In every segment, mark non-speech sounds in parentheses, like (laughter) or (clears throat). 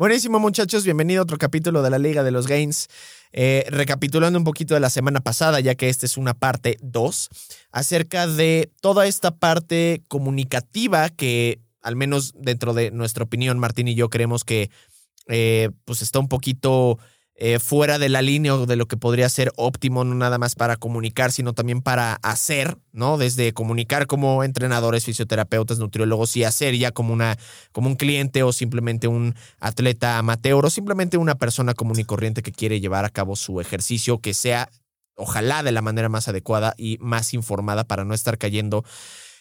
Buenísimo muchachos, bienvenido a otro capítulo de la Liga de los Gains. Eh, recapitulando un poquito de la semana pasada, ya que esta es una parte 2, acerca de toda esta parte comunicativa que, al menos dentro de nuestra opinión, Martín y yo creemos que eh, pues está un poquito eh, fuera de la línea o de lo que podría ser óptimo, no nada más para comunicar, sino también para hacer, ¿no? Desde comunicar como entrenadores, fisioterapeutas, nutriólogos y hacer ya como, una, como un cliente o simplemente un atleta amateur o simplemente una persona común y corriente que quiere llevar a cabo su ejercicio que sea, ojalá, de la manera más adecuada y más informada para no estar cayendo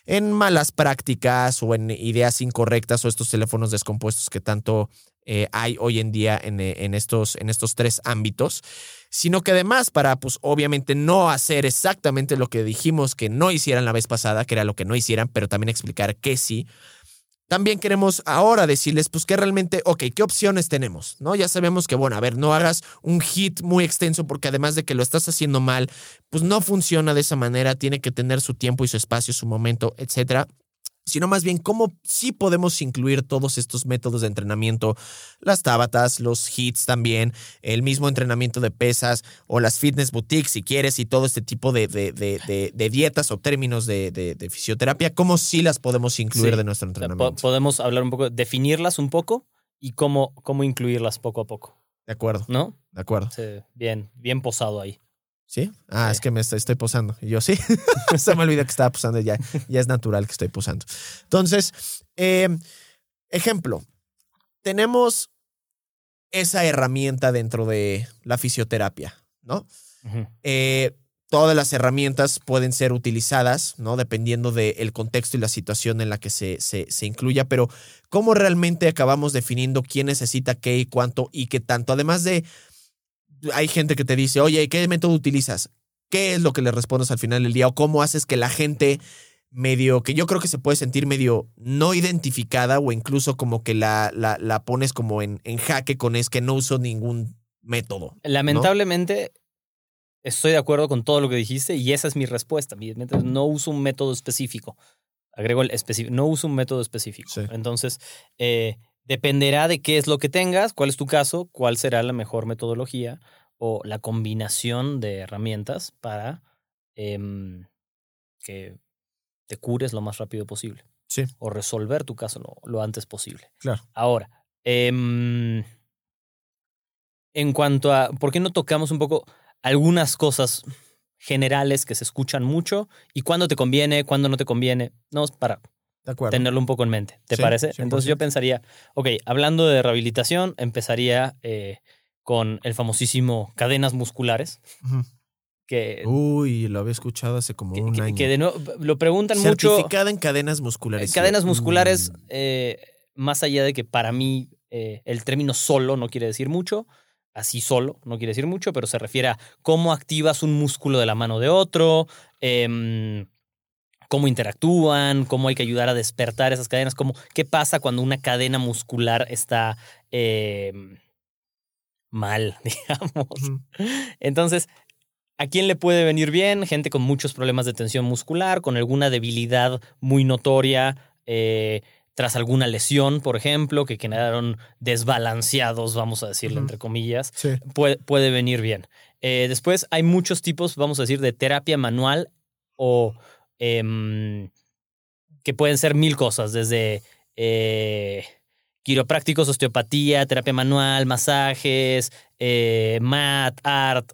en malas prácticas o en ideas incorrectas o estos teléfonos descompuestos que tanto eh, hay hoy en día en, eh, en, estos, en estos tres ámbitos, sino que además para, pues obviamente no hacer exactamente lo que dijimos que no hicieran la vez pasada, que era lo que no hicieran, pero también explicar que sí. También queremos ahora decirles, pues que realmente, ok, ¿qué opciones tenemos? ¿No? Ya sabemos que, bueno, a ver, no hagas un hit muy extenso porque además de que lo estás haciendo mal, pues no funciona de esa manera, tiene que tener su tiempo y su espacio, su momento, etcétera sino más bien cómo sí podemos incluir todos estos métodos de entrenamiento, las tabatas, los hits también, el mismo entrenamiento de pesas o las fitness boutiques si quieres y todo este tipo de, de, dietas o términos de, fisioterapia, cómo sí las podemos incluir de nuestro entrenamiento. podemos hablar un poco, definirlas un poco y cómo, cómo incluirlas poco a poco. De acuerdo. ¿No? De acuerdo. Sí, bien, bien posado ahí. ¿Sí? Ah, es que me estoy, posando. Y yo sí, (laughs) se me olvida que estaba posando ya. Ya es natural que estoy posando. Entonces, em, ejemplo, tenemos esa herramienta dentro de la fisioterapia, ¿no? Eh, todas las herramientas pueden ser utilizadas, ¿no? Dependiendo del contexto y la situación en la que se, se, se, incluya, pero ¿cómo realmente acabamos definiendo quién necesita qué y cuánto y qué tanto? Además de hay gente que te dice, oye, ¿qué método utilizas? ¿Qué es lo que le respondes al final del día? ¿O cómo haces que la gente medio, que yo creo que se puede sentir medio no identificada o incluso como que la, la, la pones como en, en, jaque con es que no uso ningún método? Lamentablemente, estoy de acuerdo con todo lo que dijiste y esa es mi respuesta. No uso un método específico. Agrego el específico. No uso un método específico. Entonces, eh, Dependerá de qué es lo que tengas, cuál es tu caso, cuál será la mejor metodología o la combinación de herramientas para em, que te cures lo más rápido posible. Sí. O resolver tu caso lo, antes posible. Claro. Ahora, em, en cuanto a, ¿por qué no tocamos un poco algunas cosas generales que se escuchan mucho y cuándo te conviene, cuándo no te conviene? No, para tenerlo un poco en mente. ¿Te parece? Entonces yo pensaría, ok, hablando de rehabilitación, empezaría eh, con el famosísimo cadenas musculares. Que, Uy, lo había escuchado hace como un año. Que de nuevo, lo preguntan mucho. Certificada en cadenas musculares. Cadenas musculares, mm. eh, más allá de que para mí eh, el término solo no quiere decir mucho, así solo no quiere decir mucho, pero se refiere a cómo activas un músculo de la mano de otro, eh, cómo interactúan, cómo hay que ayudar a despertar esas cadenas, cómo, qué pasa cuando una cadena muscular está eh, mal, (laughs) digamos. Entonces, ¿a quién le puede venir bien? Gente con muchos problemas de tensión muscular, con alguna debilidad muy notoria. Eh, tras alguna lesión, por ejemplo, que quedaron desbalanceados, vamos a decirlo entre comillas, puede, puede, venir bien. Eh, después hay muchos tipos, vamos a decir, de terapia manual o Em, que pueden ser mil cosas, desde eh, quiroprácticos, osteopatía, terapia manual, masajes, eh, mat, art,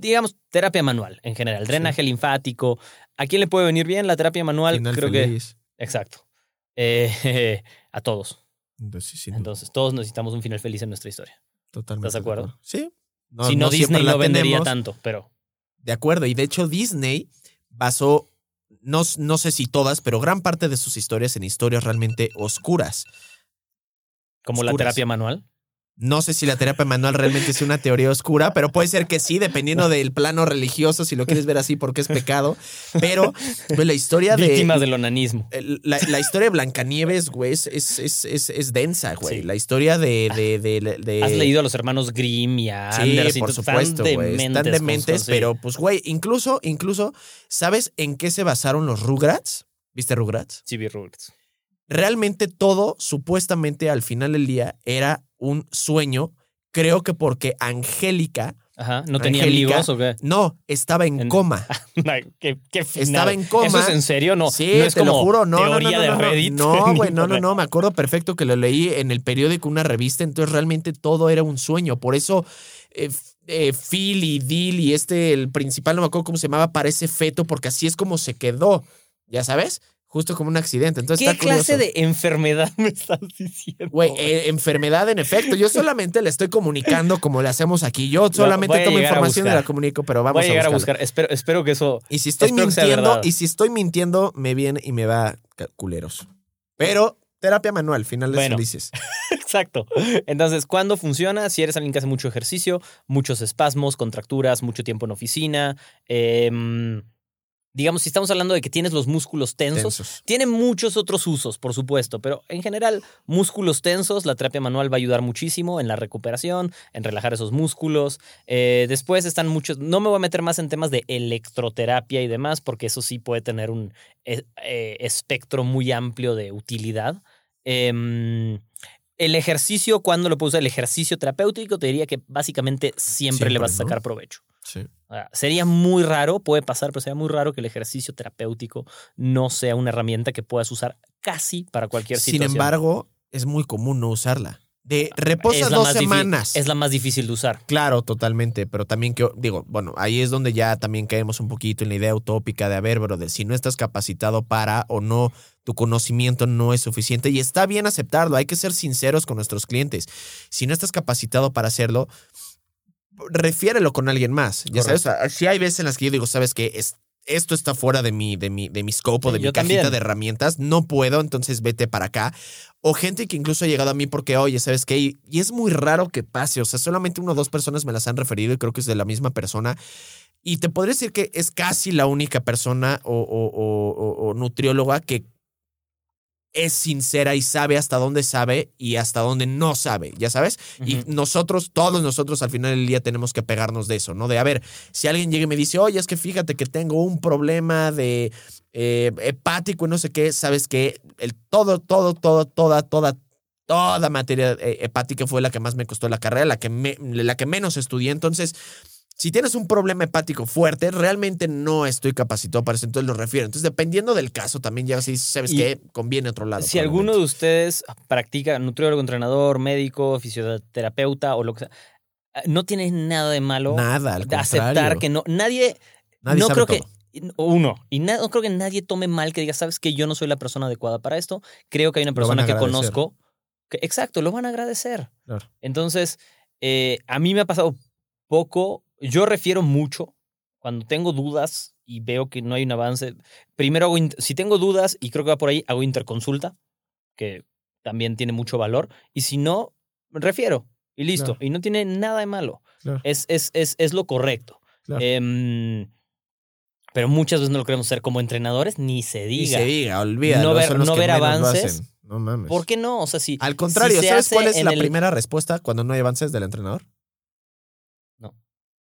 digamos, terapia manual en general, drenaje linfático. ¿A quién le puede venir bien la terapia manual? Creo que. Exacto. Eh, (laughs) a todos. Entonces, todos necesitamos un final feliz en nuestra historia. totalmente. ¿estás de acuerdo? Sí. No, si no, Disney no vendería tenemos. tanto, pero De acuerdo. Y de hecho, Disney basó, no, no sé si todas, pero gran parte de sus historias en historias realmente oscuras. como la terapia manual. No sé si la terapia manual realmente es una teoría oscura, pero puede ser que sí, dependiendo del plano religioso, si lo quieres ver así, porque es pecado. Pero pues, la historia de. Víctimas del onanismo. La, la historia de Blancanieves, güey, es, es, es, es- densa, güey. Sí. La historia de. de, de- de- Has leído a los hermanos Grimm y a Sí, Anderson. por están supuesto, güey. dementes Están dementes, sus- sí. pero pues, güey, incluso, incluso, ¿sabes en qué se basaron los Rugrats? ¿Viste Rugrats? Sí, vi Rugrats. Realmente todo, supuestamente, al final del día, era un sueño. Creo que porque Angélica, Ajá. ¿No tenía Angélica, amigos o qué? no, estaba en En- coma. (laughs) ¿Qué. Estaba en coma. ¿Eso es en serio? No, sí, no es te como lo juro, no, no, no, teoría no, de no, no. Reddit. No, (laughs) güey, no, no, no, me acuerdo perfecto que lo leí en el periódico, una revista, entonces realmente todo era un sueño, por eso eh, eh, Phil y Dill y este, el principal, no me acuerdo cómo se llamaba, parece feto, porque así es como se quedó, ya sabes, justo como un accidente, entonces ¿Qué está clase de enfermedad me estás diciendo? Güey, eh, enfermedad en efecto. Yo solamente le estoy comunicando como le hacemos aquí. Yo solamente tomo información y la comunico, pero vamos Voy a llegar a, buscar. Espero, espero que eso. Y si estoy mintiendo, y si estoy mintiendo, me viene y me va culeros. Pero terapia manual, finales Bueno. felices. (laughs) Exacto. Entonces, ¿cuándo funciona? Si eres alguien que hace mucho ejercicio, muchos espasmos, contracturas, mucho tiempo en oficina. em, digamos, si estamos hablando de que tienes los músculos tensos, Tensos. Tiene muchos otros usos, por supuesto, pero en general, músculos tensos, la terapia manual va a ayudar muchísimo en la recuperación, en relajar esos músculos. Eh, después están muchos, no me voy a meter más en temas de electroterapia y demás, porque eso sí puede tener un eh, eh, espectro muy amplio de utilidad. Em, el ejercicio, ¿cuándo lo puedo usar? El ejercicio terapéutico, te diría que básicamente siempre, le vas a ¿no? sacar provecho. Sí. Ahora, sería muy raro, puede pasar, pero sería muy raro que el ejercicio terapéutico no sea una herramienta que puedas usar casi para cualquier Sin situación. embargo, es muy común no usarla. De reposas es la dos semanas. Es la más difícil de usar. Claro, totalmente, pero también que, digo, bueno, ahí es donde ya también caemos un poquito en la idea utópica de, a ver, brother, si no estás capacitado para o no, tu conocimiento no es suficiente y está bien aceptarlo, hay que ser sinceros con nuestros clientes. Si no estás capacitado para hacerlo, refiérelo con alguien más, ya sabes, si hay veces en las que yo digo, sabes que es, esto está fuera de mi, de mi, de mi scope o Sí, de mi cajita también. de herramientas, no puedo, entonces vete para acá. O gente que incluso ha llegado a mí porque, oye, ¿sabes qué? Y, y es muy raro que pase. O sea, solamente una o dos personas me las han referido y creo que es de la misma persona. Y te podría decir que es casi la única persona o, o- o- o- o nutrióloga que es sincera y sabe hasta dónde sabe y hasta dónde no sabe, ya sabes. Y nosotros, todos nosotros al final del día tenemos que pegarnos de eso, ¿no? De, a ver, si alguien llega y me dice, oye, es que fíjate que tengo un problema de eh, hepático y no sé qué, sabes que el todo, todo, todo, toda, toda, toda materia eh, hepática fue la que más me costó la carrera, la que, me- la que menos estudié. Entonces, si tienes un problema hepático fuerte, realmente no estoy capacitado para eso, entonces lo refiero. Entonces, dependiendo del caso, también ya si sabes que conviene otro lado. Si alguno de ustedes practica nutriólogo, entrenador, médico, fisioterapeuta o lo que sea, no tiene nada de malo Nada, al de aceptar que no. Nadie. Nadie no sabe creo todo. que. Uno, y na- no creo que nadie tome mal que diga, sabes que yo no soy la persona adecuada para esto. Creo que hay una persona que conozco. Que, exacto, lo van a agradecer. Claro. Entonces, eh, a mí me ha pasado poco. Yo refiero mucho cuando tengo dudas y veo que no hay un avance. Primero, hago si tengo dudas y creo que va por ahí, hago interconsulta, que también tiene mucho valor. Y si no, refiero y listo. Claro. Y no tiene nada de malo. Claro, Es, es, es, es lo correcto. claro. Em, pero muchas veces no lo queremos hacer como entrenadores, ni se Ni diga. se diga, olvídalo. No ver- no ver avances. No mames. ¿Por qué no? O sea, si. Al contrario, ¿sabes cuál es la el- primera respuesta cuando no hay avances del entrenador?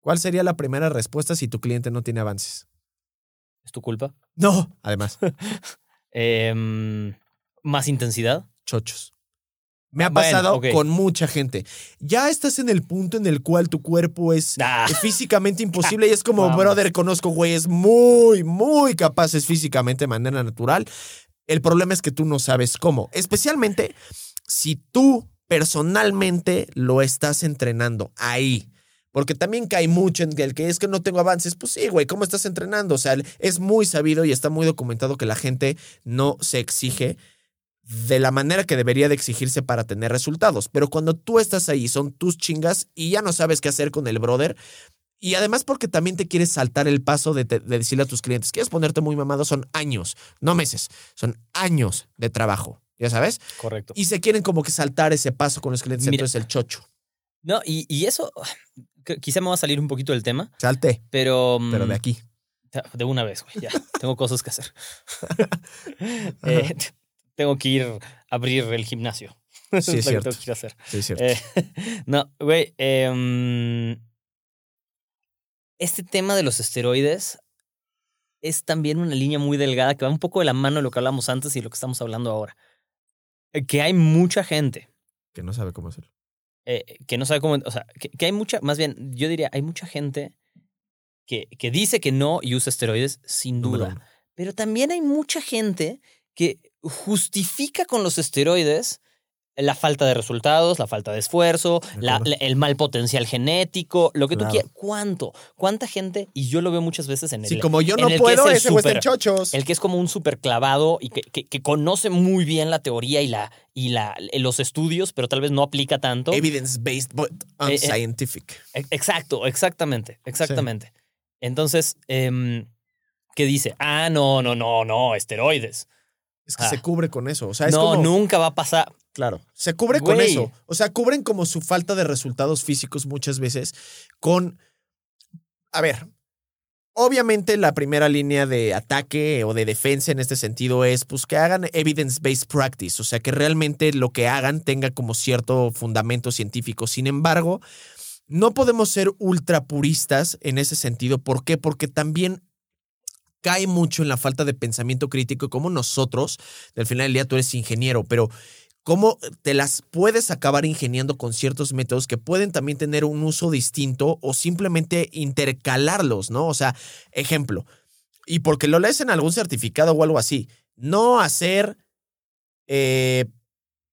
¿Cuál sería la primera respuesta si tu cliente no tiene avances? ¿Es tu culpa? No. Además, (laughs) Em, ¿Más intensidad? chochos. Me ha Bueno, pasado con mucha gente. Ya estás en el punto en el cual tu cuerpo es Ah, físicamente (laughs) imposible y es como, Vamos. brother, conozco güeyes muy, muy capaces físicamente de manera natural. El problema es que tú no sabes cómo, especialmente si tú personalmente lo estás entrenando ahí. Porque también cae mucho en el que es que no tengo avances. Pues sí, güey, ¿cómo estás entrenando? O sea, es muy sabido y está muy documentado que la gente no se exige de la manera que debería de exigirse para tener resultados. Pero cuando tú estás ahí, son tus chingas y ya no sabes qué hacer con el brother. Y además porque también te quieres saltar el paso de, de decirle a tus clientes, quieres ponerte muy mamado, son años, no meses, son años de trabajo, ya sabes. Correcto. Y se quieren como que saltar ese paso con los clientes, Mira. entonces el chocho. No, y, y eso, quizá me va a salir un poquito del tema, Salte, pero... pero mm, de aquí. De una vez, güey, ya. (laughs) Tengo cosas que hacer. (laughs) Eh, tengo que ir a abrir el gimnasio. (laughs) Eso Sí, es lo que tengo que ir a hacer. Sí, es cierto. Eh, no, güey. em, este tema de los esteroides es también una línea muy delgada que va un poco de la mano de lo que hablamos antes y lo que estamos hablando ahora. Que hay mucha gente que no sabe cómo hacerlo. Eh, que no sabe cómo. O sea, que, que hay mucha. Más bien, yo diría, hay mucha gente que, que dice que no y usa esteroides, sin duda. Pero también hay mucha gente que justifica con los esteroides la falta de resultados, la falta de esfuerzo, la- la- el mal potencial genético, lo que Claro. tú quieras. ¿Cuánto? ¿Cuánta gente? Y yo lo veo muchas veces en el, Sí, como yo no puedo, es el ese chochos. el que es como un súper clavado y que, que- que conoce muy bien la teoría y, la, y la, los estudios, pero tal vez no aplica tanto. Evidence-based, but Eh, eh, unscientific. E- Exacto, exactamente, exactamente. Entonces, em, ¿qué dice? Ah, no, no, no, no, esteroides. Es que ah. se cubre con eso. O sea, es no, como. nunca va a pasar. Claro. Se cubre con eso. O sea, cubren como su falta de resultados físicos muchas veces con. A ver. Obviamente la primera línea de ataque o de defensa en este sentido es pues que hagan evidence-based practice, o sea que realmente lo que hagan tenga como cierto fundamento científico. Sin embargo, no podemos ser ultra puristas en ese sentido. ¿Por qué? Porque también cae mucho en la falta de pensamiento crítico como nosotros, al final del día tú eres ingeniero, pero cómo te las puedes acabar ingeniando con ciertos métodos que pueden también tener un uso distinto o simplemente intercalarlos, ¿no? O sea, ejemplo, y porque lo lees en algún certificado o algo así, no hacer eh,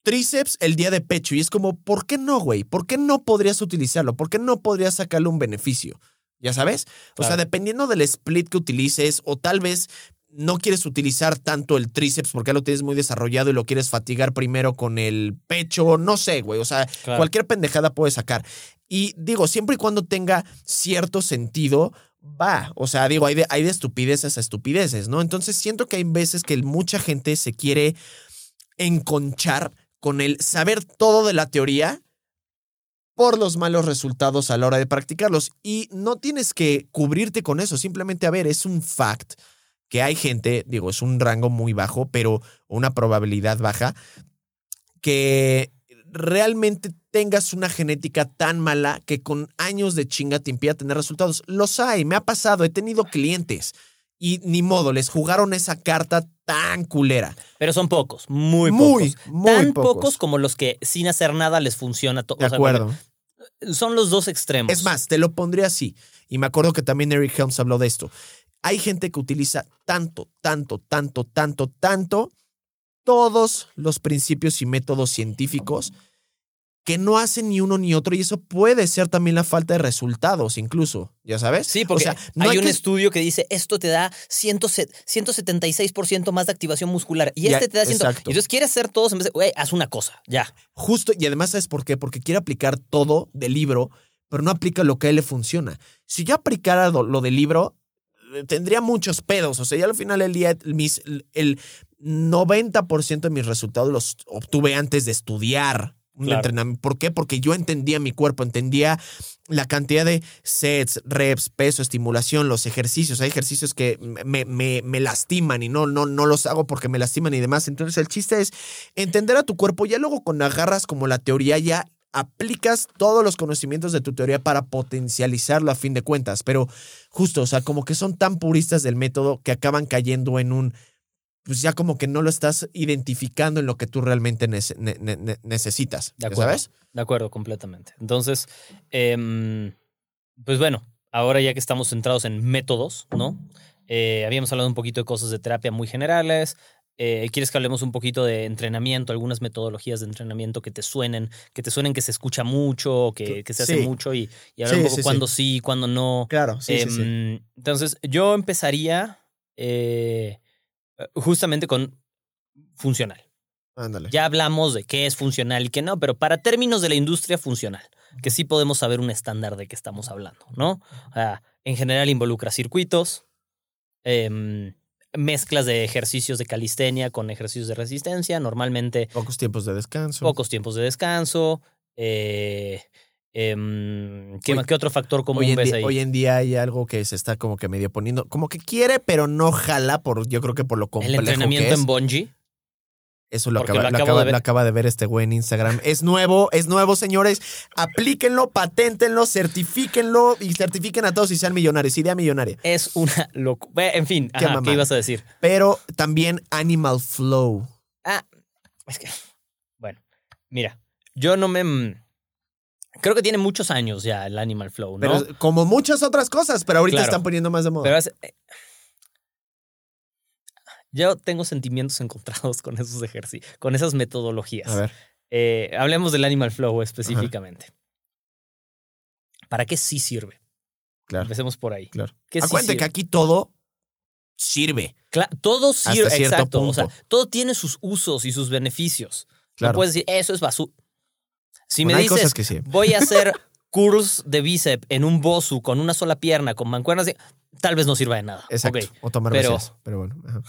tríceps el día de pecho. Y es como, ¿por qué no, güey? ¿Por qué no podrías utilizarlo? ¿Por qué no podrías sacarle un beneficio? ¿Ya sabes? O sea, dependiendo del split que utilices, o tal vez no quieres utilizar tanto el tríceps porque ya lo tienes muy desarrollado y lo quieres fatigar primero con el pecho, no sé, güey. O sea, Claro. cualquier pendejada puedes sacar. Y digo, siempre y cuando tenga cierto sentido, va. O sea, digo, hay de, hay de estupideces a estupideces, ¿no? Entonces siento que hay veces que mucha gente se quiere enconchar con el saber todo de la teoría por los malos resultados a la hora de practicarlos. Y no tienes que cubrirte con eso, simplemente, a ver, es un fact que hay gente, digo, es un rango muy bajo, pero una probabilidad baja, que realmente tengas una genética tan mala que con años de chinga te impida tener resultados. Los hay, me ha pasado, he tenido clientes y ni modo, les jugaron esa carta tan culera. Pero son pocos, muy, Muy, pocos. muy Tan pocos. pocos. como los que sin hacer nada les funciona todo. De acuerdo. son los dos extremos. Es más, te lo pondría así. Y me acuerdo que también Eric Helms habló de esto. Hay gente que utiliza tanto, tanto, tanto, tanto, tanto todos los principios y métodos científicos que no hacen ni uno ni otro y eso puede ser también la falta de resultados incluso, ¿ya sabes? Sí, porque O sea, no hay, hay un que- estudio que dice esto te da 100 176% más de activación muscular y Ya, este te da 100. exacto. Entonces quieres hacer todos en vez de, güey, haz una cosa, ya. Justo, y además, ¿sabes por qué? Porque quiere aplicar todo del libro, pero no aplica lo que a él le funciona. Si yo aplicara lo, del libro, tendría muchos pedos. O sea, ya al final del día, mis, el 90% de mis resultados los obtuve antes de estudiar un Claro. entrenamiento. ¿Por qué? Porque yo entendía mi cuerpo, entendía la cantidad de sets, reps, peso, estimulación, los ejercicios. Hay ejercicios que me, me- me lastiman y no, no, no los hago porque me lastiman y demás. Entonces el chiste es entender a tu cuerpo. Ya luego con agarras como la teoría ya aplicas todos los conocimientos de tu teoría para potencializarlo a fin de cuentas. Pero justo, o sea, como que son tan puristas del método que acaban cayendo en un pues ya como que no lo estás identificando en lo que tú realmente nece- ne- ne- ne- necesitas. De ¿ya acuerdo. ¿Sabes? De acuerdo, completamente. Entonces, em, pues bueno, ahora ya que estamos centrados en métodos, ¿no? Eh, habíamos hablado un poquito de cosas de terapia muy generales. Eh, ¿Quieres que hablemos un poquito de entrenamiento, algunas metodologías de entrenamiento que te suenen, que te suenen que se escucha mucho, que, que se hace Sí. mucho y, y hablar Sí, un poco sí, cuándo sí, cuándo no? Claro, sí. Em, Entonces, yo empezaría eh, justamente con funcional. Ándale. Ya hablamos de qué es funcional y qué no, pero para términos de la industria funcional, que sí podemos saber un estándar de qué estamos hablando, ¿no? O sea, en general involucra circuitos, em, mezclas de ejercicios de calistenia con ejercicios de resistencia, normalmente Pocos tiempos de descanso. pocos tiempos de descanso. eh, em, ¿qué, Hoy- qué otro factor común Hoy en, ves día, ahí? hoy en día hay algo que se está como que medio poniendo, como que quiere, pero no jala, por, yo creo que por lo El complejo entrenamiento que es. en bungee. Eso lo acaba, lo lo acabo acaba- de ver. lo acaba de ver este güey en Instagram. Es nuevo, es nuevo, señores. Aplíquenlo, paténtenlo, certifíquenlo y certifiquen a todos y sean millonarios. Idea millonaria. Es una locura. En fin, Qué ajá, ¿qué mamada. ibas a decir? Pero también Animal Flow. Ah, es que, bueno, mira, yo no me... mm, Creo que tiene muchos años ya el Animal Flow, ¿no? Pero como muchas otras cosas, pero ahorita Claro. están poniendo más de moda. Pero es- eh, yo tengo sentimientos encontrados con esos ejercicios, con esas metodologías. a ver. Eh, hablemos del Animal Flow específicamente. ¿Para qué sí sirve? Claro. Empecemos por ahí. Claro. ¿Qué sí Acuérdense sirve? que aquí todo sirve. Cla- todo sirve, Hasta cierto exacto. O sea, punto. todo tiene sus usos y sus beneficios. Claro. No puedes decir, eso es basura. Si Bueno, me dices, que sí. voy a hacer curls de bíceps en un bosu con una sola pierna, con mancuernas, tal vez no sirva de nada. Exacto. O tomar pero- pero, pero bueno.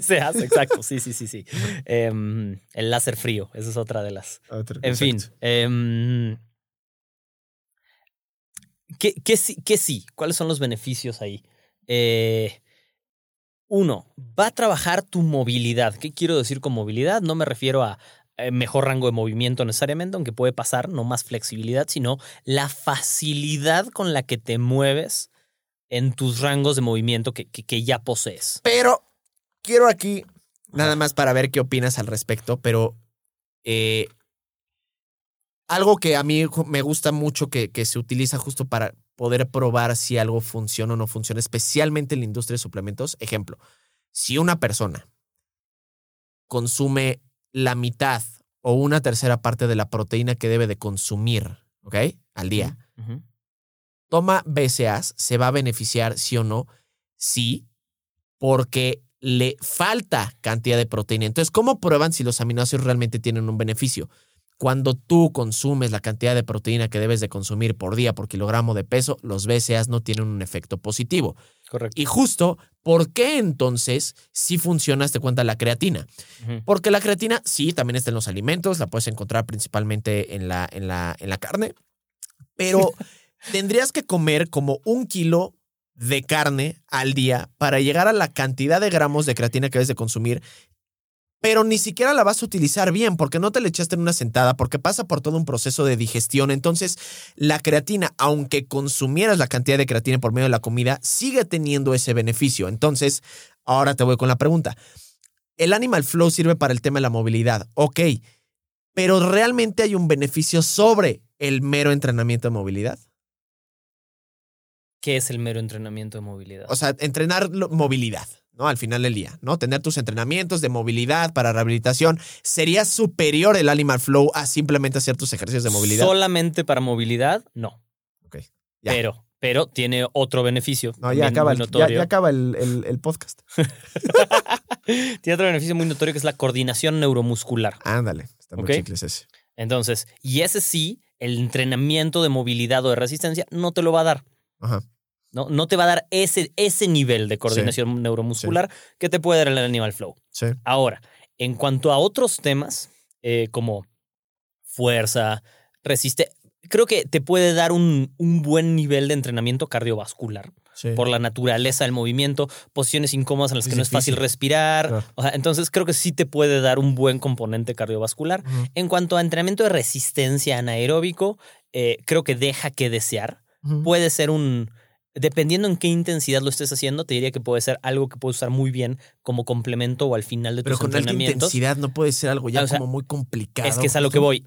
Seas, (laughs) exacto. Sí, sí, sí, sí. Em, el láser frío, esa es otra de las. Otro- En fin. em, ¿qué, qué sí, qué sí? ¿Cuáles son los beneficios ahí? Eh, uno, va a trabajar tu movilidad. ¿Qué quiero decir con movilidad? No me refiero a mejor rango de movimiento necesariamente, aunque puede pasar, no más flexibilidad, sino la facilidad con la que te mueves en tus rangos de movimiento que, que- que ya posees. Pero quiero aquí, nada más para ver qué opinas al respecto, pero eh, algo que a mí me gusta mucho que, que se utiliza justo para poder probar si algo funciona o no funciona, especialmente en la industria de suplementos. Ejemplo, si una persona consume la mitad o una tercera parte de la proteína que debe de consumir, ¿ok? Al día toma BCAAs, se va a beneficiar, sí o no, sí, porque le falta cantidad de proteína. Entonces, ¿cómo prueban si los aminoácidos realmente tienen un beneficio? Cuando tú consumes la cantidad de proteína que debes de consumir por día por kilogramo de peso, los BCAAs no tienen un efecto positivo. Correcto. Y justo, ¿por qué entonces sí funciona, te cuenta la creatina? Porque la creatina sí, también está en los alimentos, la puedes encontrar principalmente en la, en la, en la carne, pero (laughs) tendrías que comer como un kilo de carne al día para llegar a la cantidad de gramos de creatina que debes de consumir, pero ni siquiera la vas a utilizar bien porque no te la echaste en una sentada, porque pasa por todo un proceso de digestión. Entonces, la creatina, aunque consumieras la cantidad de creatina por medio de la comida, sigue teniendo ese beneficio. Entonces, ahora te voy con la pregunta. El Animal Flow sirve para el tema de la movilidad, ok, pero ¿realmente hay un beneficio sobre el mero entrenamiento de movilidad? ¿Qué es el mero entrenamiento de movilidad? O sea, entrenar movilidad, ¿no? Al final del día, ¿no? Tener tus entrenamientos de movilidad para rehabilitación. ¿Sería superior el Animal Flow a simplemente hacer tus ejercicios de movilidad? Solamente para movilidad, no. Ok, ya. Pero, pero tiene otro beneficio. No, ya acaba, el, ya, ya acaba el, el- el podcast. (laughs) Tiene otro beneficio muy notorio que es la coordinación neuromuscular. Ándale, está muy Ok. chicles ese. Entonces, y ese sí, el entrenamiento de movilidad o de resistencia no te lo va a dar. Ajá. No, no te va a dar ese, ese nivel de coordinación neuromuscular que te puede dar el Animal Flow. Sí. Ahora, en cuanto a otros temas, eh, como fuerza, resiste, creo que te puede dar un, un buen nivel de entrenamiento cardiovascular por la naturaleza del movimiento, posiciones incómodas en las que no es fácil respirar. Claro. O sea, entonces creo que sí te puede dar un buen componente cardiovascular. En cuanto a entrenamiento de resistencia anaeróbico, eh, creo que deja que desear. Puede ser un... Dependiendo en qué intensidad lo estés haciendo, te diría que puede ser algo que puedes usar muy bien como complemento o al final de Pero tus con alta entrenamientos. intensidad no puede ser algo ya O sea, como muy complicado. Es que es a lo que voy.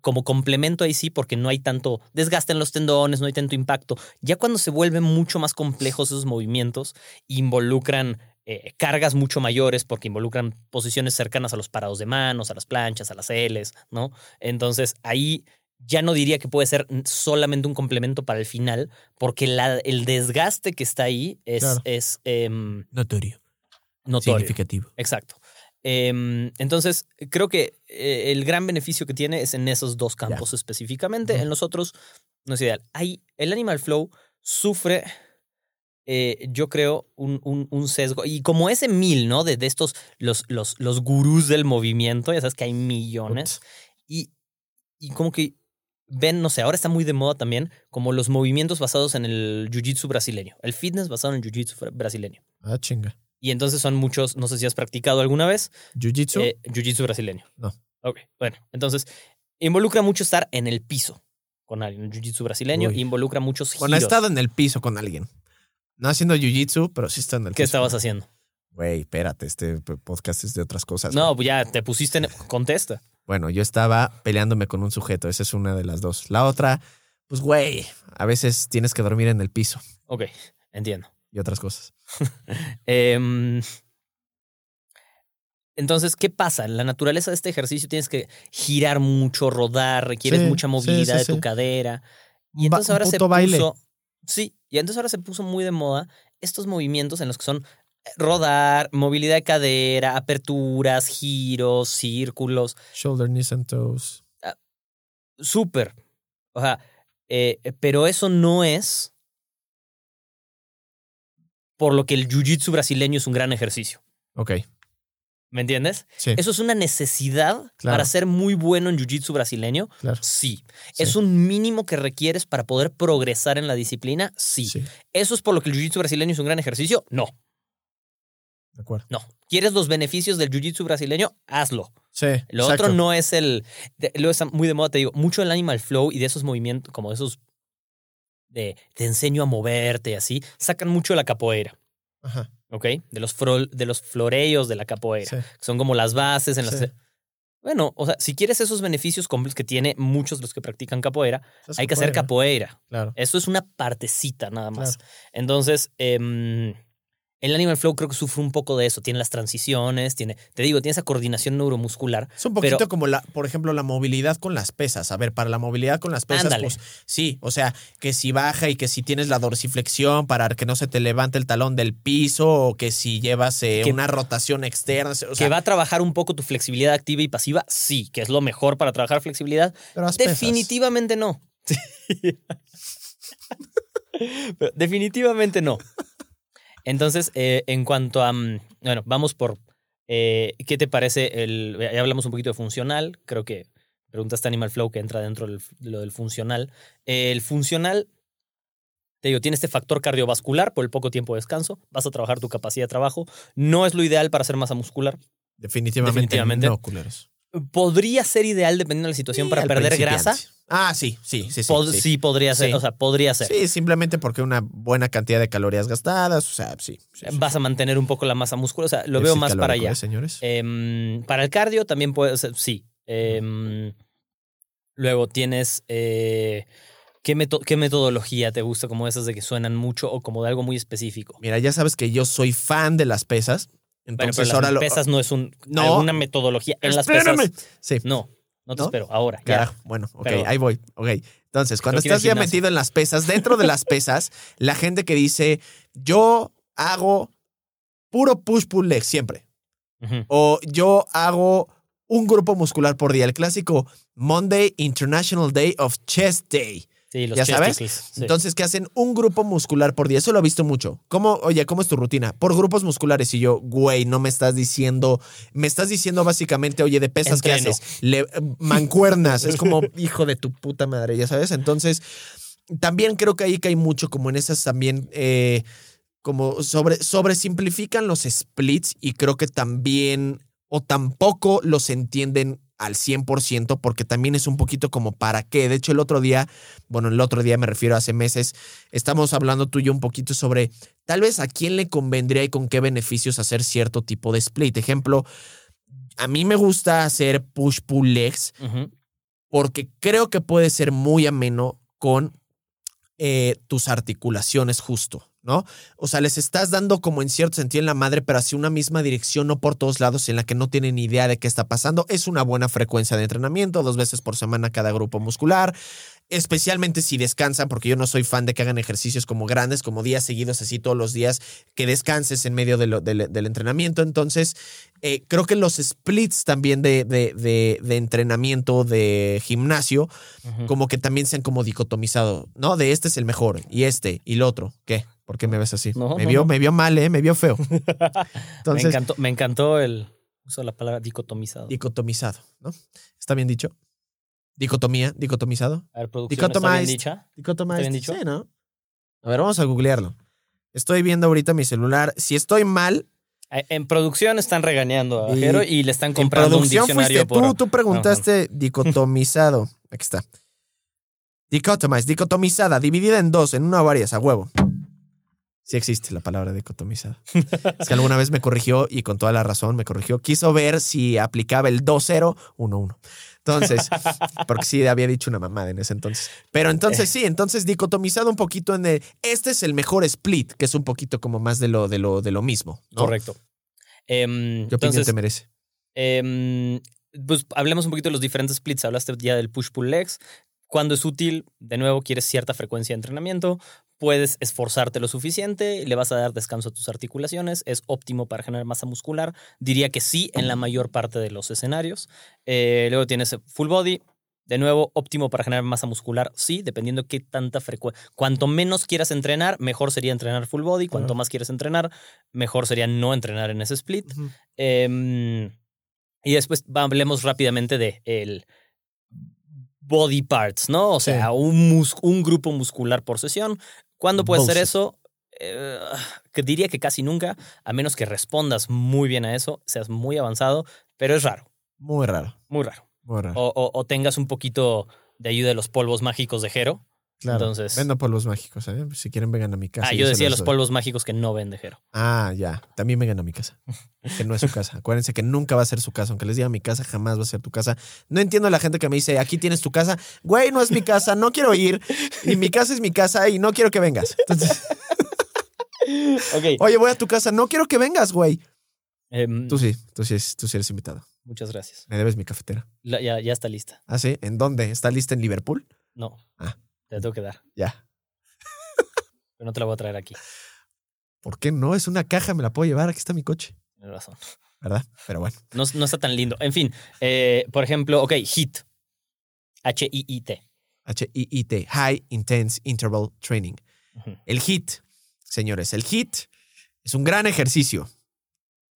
Como complemento ahí sí, porque no hay tanto desgaste en los tendones, no hay tanto impacto. Ya cuando se vuelven mucho más complejos esos movimientos, involucran eh, cargas mucho mayores, porque involucran posiciones cercanas a los parados de manos, a las planchas, a las Ls, ¿no? Entonces ahí ya no diría que puede ser solamente un complemento para el final, porque la- el desgaste que está ahí es, Claro. es em, Notorio. notorio. Significativo. Exacto. Em, entonces, creo que eh, el gran beneficio que tiene es en esos dos campos específicamente. En los otros no es ideal. Hay, el Animal Flow sufre, eh, yo creo, un, un- un sesgo. Y como ese mil, ¿no? De, de estos, los, los, los gurús del movimiento, ya sabes que hay millones. Y, y como que ven, no sé, ahora está muy de moda también como los movimientos basados en el jiu-jitsu brasileño, el fitness basado en el jiu-jitsu brasileño. Ah, chinga. Y entonces son muchos, no sé si has practicado alguna vez, Jiu-Jitsu. eh, jiu-jitsu brasileño. No. Ok, bueno, entonces involucra mucho estar en el piso con alguien, el jiu-jitsu brasileño, Uy. involucra muchos giros. bueno, he estado en el piso con alguien. No haciendo jiu-jitsu, pero sí está en el ¿Qué piso. estabas haciendo? Güey, espérate, este podcast es de otras cosas. No, pues ya te pusiste en... Contesta. Bueno, yo estaba peleándome con un sujeto, esa es una de las dos. La otra, pues güey, a veces tienes que dormir en el piso Ok, entiendo. y otras cosas. (laughs) Em, entonces, ¿qué pasa? La naturaleza de este ejercicio tienes que girar mucho, rodar, requieres Sí, mucha movilidad sí, de tu cadera. Y entonces ahora se puso. baile. Sí, y entonces ahora se puso muy de moda estos movimientos en los que son rodar, movilidad de cadera, aperturas, giros, círculos. Shoulder, knees and toes. Súper. O sea, eh, pero eso no es por lo que el jiu-jitsu brasileño es un gran ejercicio. Ok, ¿Me entiendes? sí, ¿Eso es una necesidad Claro. para ser muy bueno en jiu-jitsu brasileño? claro. Sí. sí, ¿Es un mínimo que requieres para poder progresar en la disciplina? Sí. Sí, ¿Eso es por lo que el jiu-jitsu brasileño es un gran ejercicio? No, de acuerdo. no. ¿Quieres los beneficios del jiu-jitsu brasileño? Hazlo. Sí, Lo exacto. otro no es el. Lo está muy de moda, te digo. Mucho del animal flow y de esos movimientos, como esos. de te enseño a moverte y así, sacan mucho la capoeira, Ajá, ¿ok? De los, fro- de los floreos de la capoeira. sí, que son como las bases en las. Sí. Bueno, o sea, si quieres esos beneficios que tiene muchos los que practican capoeira, hay que hacer capoeira. Claro. Eso es una partecita nada más. Claro. Entonces, em, el Animal Flow creo que sufre un poco de eso. Tiene las transiciones, tiene, te digo, tiene esa coordinación neuromuscular. Es un poquito Pero- como la, por ejemplo, la movilidad con las pesas. A ver, para la movilidad con las pesas, Ándale. pues sí, o sea, que si baja y que si tienes la dorsiflexión para que no se te levante el talón del piso o que si llevas eh, Que- una rotación externa, o sea, que va a trabajar un poco tu flexibilidad activa y pasiva, sí, que es lo mejor para trabajar flexibilidad. pero pesas. Definitivamente no. (laughs) Pero definitivamente no. Entonces, eh, en cuanto a. mm, Bueno, vamos por. eh, ¿Qué te parece el. Ya hablamos un poquito de funcional. Creo que preguntaste Animal Flow que entra dentro de lo del funcional. El funcional. Te digo, tiene este factor cardiovascular por el poco tiempo de descanso. Vas a trabajar tu capacidad de trabajo. No es lo ideal para hacer masa muscular. Definitivamente, Definitivamente. no, culeros. Podría ser ideal dependiendo de la situación Sí, para perder grasa. Ah, sí, sí, sí, sí. Pod- sí. sí. podría ser. Sí. O sea, podría ser. Sí, simplemente porque una buena cantidad de calorías gastadas, o sea, sí. Vas a mantener un poco la masa muscular. O sea, lo veo más para allá. ¿eh, señores? Em, para el cardio también puede ser, sí. Em, luego tienes. eh, ¿qué, meto- ¿Qué metodología te gusta? Como esas de que suenan mucho o como de algo muy específico. Mira, ya sabes que yo soy fan de las pesas. Entonces pero las ahora lo. pesas no es un, No. alguna metodología. En las pesas. Sí. No, no te ¿No? espero. Ahora, ya. Carajo, bueno, ok, Pero- ahí voy. Ok. Entonces, cuando estás ya metido en las pesas, dentro de las (laughs) pesas, la gente que dice, yo hago puro push-pull leg siempre. O yo hago un grupo muscular por día. El clásico Monday International Day of Chest Day. Sí, los ¿Ya sabes? sí. Entonces, que hacen un grupo muscular por día. Eso lo he visto mucho. ¿Cómo, oye, cómo es tu rutina? Por grupos musculares. Y yo, güey, no me estás diciendo, me estás diciendo básicamente, oye, de pesas que haces, Le- mancuernas. es como, (laughs) hijo de tu puta madre, ya sabes. Entonces, también creo que ahí cae mucho como en esas también, eh, como sobre, sobresimplifican los splits y creo que también, o tampoco los entienden al 100% porque también es un poquito como para qué. De hecho, el otro día, bueno, el otro día me refiero a hace meses, estamos hablando tú y yo un poquito sobre tal vez a quién le convendría y con qué beneficios hacer cierto tipo de split. Ejemplo, a mí me gusta hacer push-pull legs porque creo que puede ser muy ameno con eh, tus articulaciones justo, ¿no? O sea, les estás dando como en cierto sentido en la madre, pero hacia una misma dirección, no por todos lados, en la que no tienen idea de qué está pasando. Es una buena frecuencia de entrenamiento, dos veces por semana cada grupo muscular. especialmente si descansan, porque yo no soy fan de que hagan ejercicios como grandes, como días seguidos, así todos los días, que descanses en medio de lo- del- del entrenamiento. Entonces, eh, creo que los splits también de, de- entrenamiento de gimnasio, como que también se han como dicotomizado, ¿no? De este es el mejor, y este, y el otro. ¿Qué? ¿Por qué me ves así? No, me, no, vio, no. me vio mal, ¿eh? Me vio feo. (laughs) me, encantó, me encantó el uso de la palabra dicotomizado. dicotomizado, ¿no? ¿Está bien dicho? Dicotomía, dicotomizado. A ver, producción, ¿está bien dicha? Dicotomized. ¿Está bien dicho? Sí, ¿no? A ver, vamos a googlearlo. Estoy viendo ahorita mi celular. Si estoy mal, Eh, En producción están regañando a Jero y le están en comprando un producción diccionario fuiste por... tú. Tú preguntaste dicotomizado. Aquí está. Dicotomized, dicotomizada, dividida en dos, en una o varias, a huevo. Sí existe la palabra dicotomizada. es que alguna vez me corrigió y con toda la razón me corrigió. Quiso ver si aplicaba el 2-0-1-1. Entonces, (laughs) porque sí había dicho una mamada en ese entonces. Pero entonces sí, entonces dicotomizado un poquito en el. Este es el mejor split, que es un poquito como más de lo, de lo, de lo mismo. ¿no? Correcto. Em, ¿Qué opinión entonces, te merece? Em, pues hablemos un poquito de los diferentes splits. Hablaste ya del push-pull legs. Cuando es útil, de nuevo, quieres cierta frecuencia de entrenamiento, puedes esforzarte lo suficiente, le vas a dar descanso a tus articulaciones, es óptimo para generar masa muscular. Diría que sí en la mayor parte de los escenarios. Eh, luego tienes full body. De nuevo, óptimo para generar masa muscular, sí, dependiendo qué tanta frecuencia. Cuanto menos quieras entrenar, mejor sería entrenar full body. Cuanto más quieres entrenar, mejor sería no entrenar en ese split. Em, y después hablemos rápidamente de el body parts, ¿no? O sea, Sí. un, mus- un grupo muscular por sesión. ¿Cuándo hacer Bullshit. eso? Eh, diría que casi nunca, a menos que respondas muy bien a eso, seas muy avanzado, pero es raro, Muy raro, muy raro. muy raro. O, o- o tengas un poquito de ayuda de los polvos mágicos de Jero. Claro. entonces- Vendo polvos mágicos, ¿eh? Si quieren, vengan a mi casa. ah, yo decía los polvos mágicos que no ven de Jero. Ah, ya. También vengan a mi casa. Que no es su casa. (laughs) Acuérdense que nunca va a ser su casa. Aunque les diga mi casa, jamás va a ser tu casa. No entiendo a la gente que me dice, aquí tienes tu casa. Güey, no es mi casa, no quiero ir. Y mi casa es mi casa y no quiero que vengas. Entonces, (laughs) Ok. oye, voy a tu casa, no quiero que vengas, güey. em, Tú sí, tú sí, tú sí eres invitado. muchas gracias. Me debes mi cafetera. La- ya, ya está lista. ¿Ah, sí? ¿En dónde? ¿Está lista en Liverpool? No. Ah. Te la tengo que dar. Ya. (laughs) Pero no te la voy a traer aquí. ¿Por qué no? Es una caja, me la puedo llevar. Aquí está mi coche. Tienes razón. ¿Verdad? Pero bueno. No, no está tan lindo. En fin, eh, por ejemplo, ok, HIIT. H-I-I-T. H-I-I-T. High Intense Interval Training. El HIT, señores, el HIT es un gran ejercicio.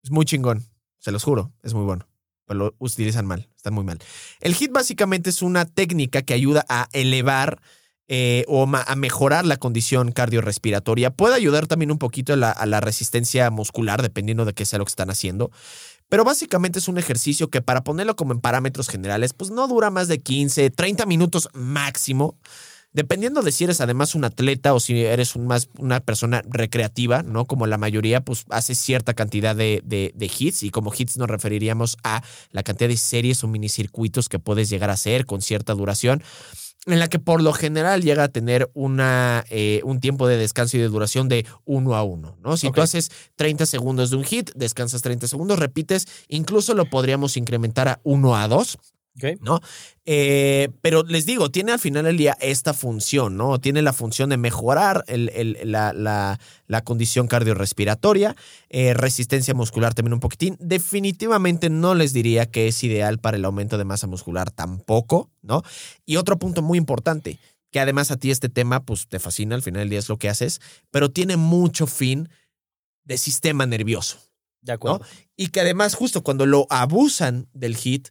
Es muy chingón, se los juro, es muy bueno. Pero lo utilizan mal, están muy mal. El HIT básicamente es una técnica que ayuda a elevar eh, o a mejorar la condición cardiorrespiratoria. Puede ayudar también un poquito a la, resistencia muscular, dependiendo de qué sea lo que están haciendo. Pero básicamente es un ejercicio que para ponerlo como en parámetros generales, pues no dura más de 15, 30 minutos máximo. Dependiendo de si eres además un atleta o si eres más una persona recreativa, ¿no? Como la mayoría, pues hace cierta cantidad de, de- de hits y como hits nos referiríamos a la cantidad de series o minicircuitos que puedes llegar a hacer con cierta duración, en la que por lo general llega a tener una, eh, un tiempo de descanso y de duración de uno a uno, ¿no? Si tú haces 30 segundos de un hit, descansas 30 segundos, repites, incluso lo podríamos incrementar a uno a dos. ¿No? Eh, pero les digo, tiene al final del día esta función, ¿no? Tiene la función de mejorar el- el- la, la- la condición cardiorrespiratoria, eh, resistencia muscular también un poquitín. Definitivamente no les diría que es ideal para el aumento de masa muscular tampoco, ¿no? Y otro punto muy importante, que además a ti este tema, pues te fascina, al final del día es lo que haces, pero tiene mucho fin de sistema nervioso De acuerdo. y que además justo cuando lo abusan del hit,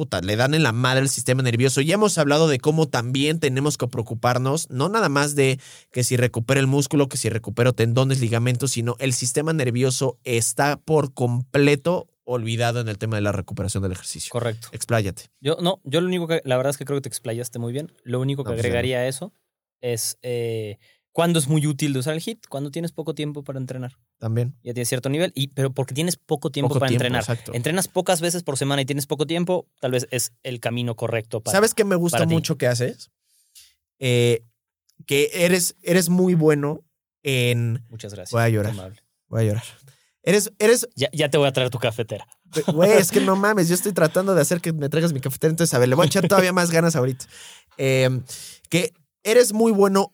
puta, le dan en la madre al sistema nervioso. Ya hemos hablado de cómo también tenemos que preocuparnos, no nada más de que si recupero el músculo, que si recupero tendones, ligamentos, sino el sistema nervioso está por completo olvidado en el tema de la recuperación del ejercicio. Correcto. Expláyate. Yo no, yo lo único que, la verdad es que creo que te explayaste muy bien. Lo único que No, pues no. agregaría a eso es eh, cuándo es muy útil de usar el HIIT, cuando tienes poco tiempo para entrenar. También. Ya tienes cierto nivel, y, pero porque tienes poco tiempo Poco para tiempo, entrenar. exacto. Entrenas pocas veces por semana y tienes poco tiempo, tal vez es el camino correcto para. ¿Sabes qué me gusta mucho que haces? Eh, que eres, eres muy bueno en... Muchas gracias. Voy a llorar. Amable. Voy a llorar. Eres, eres, Ya, ya te voy a traer tu cafetera. Güey, es que no mames, yo estoy tratando de hacer que me traigas mi cafetera, entonces a ver, le voy a echar todavía más ganas ahorita. Eh, que eres muy bueno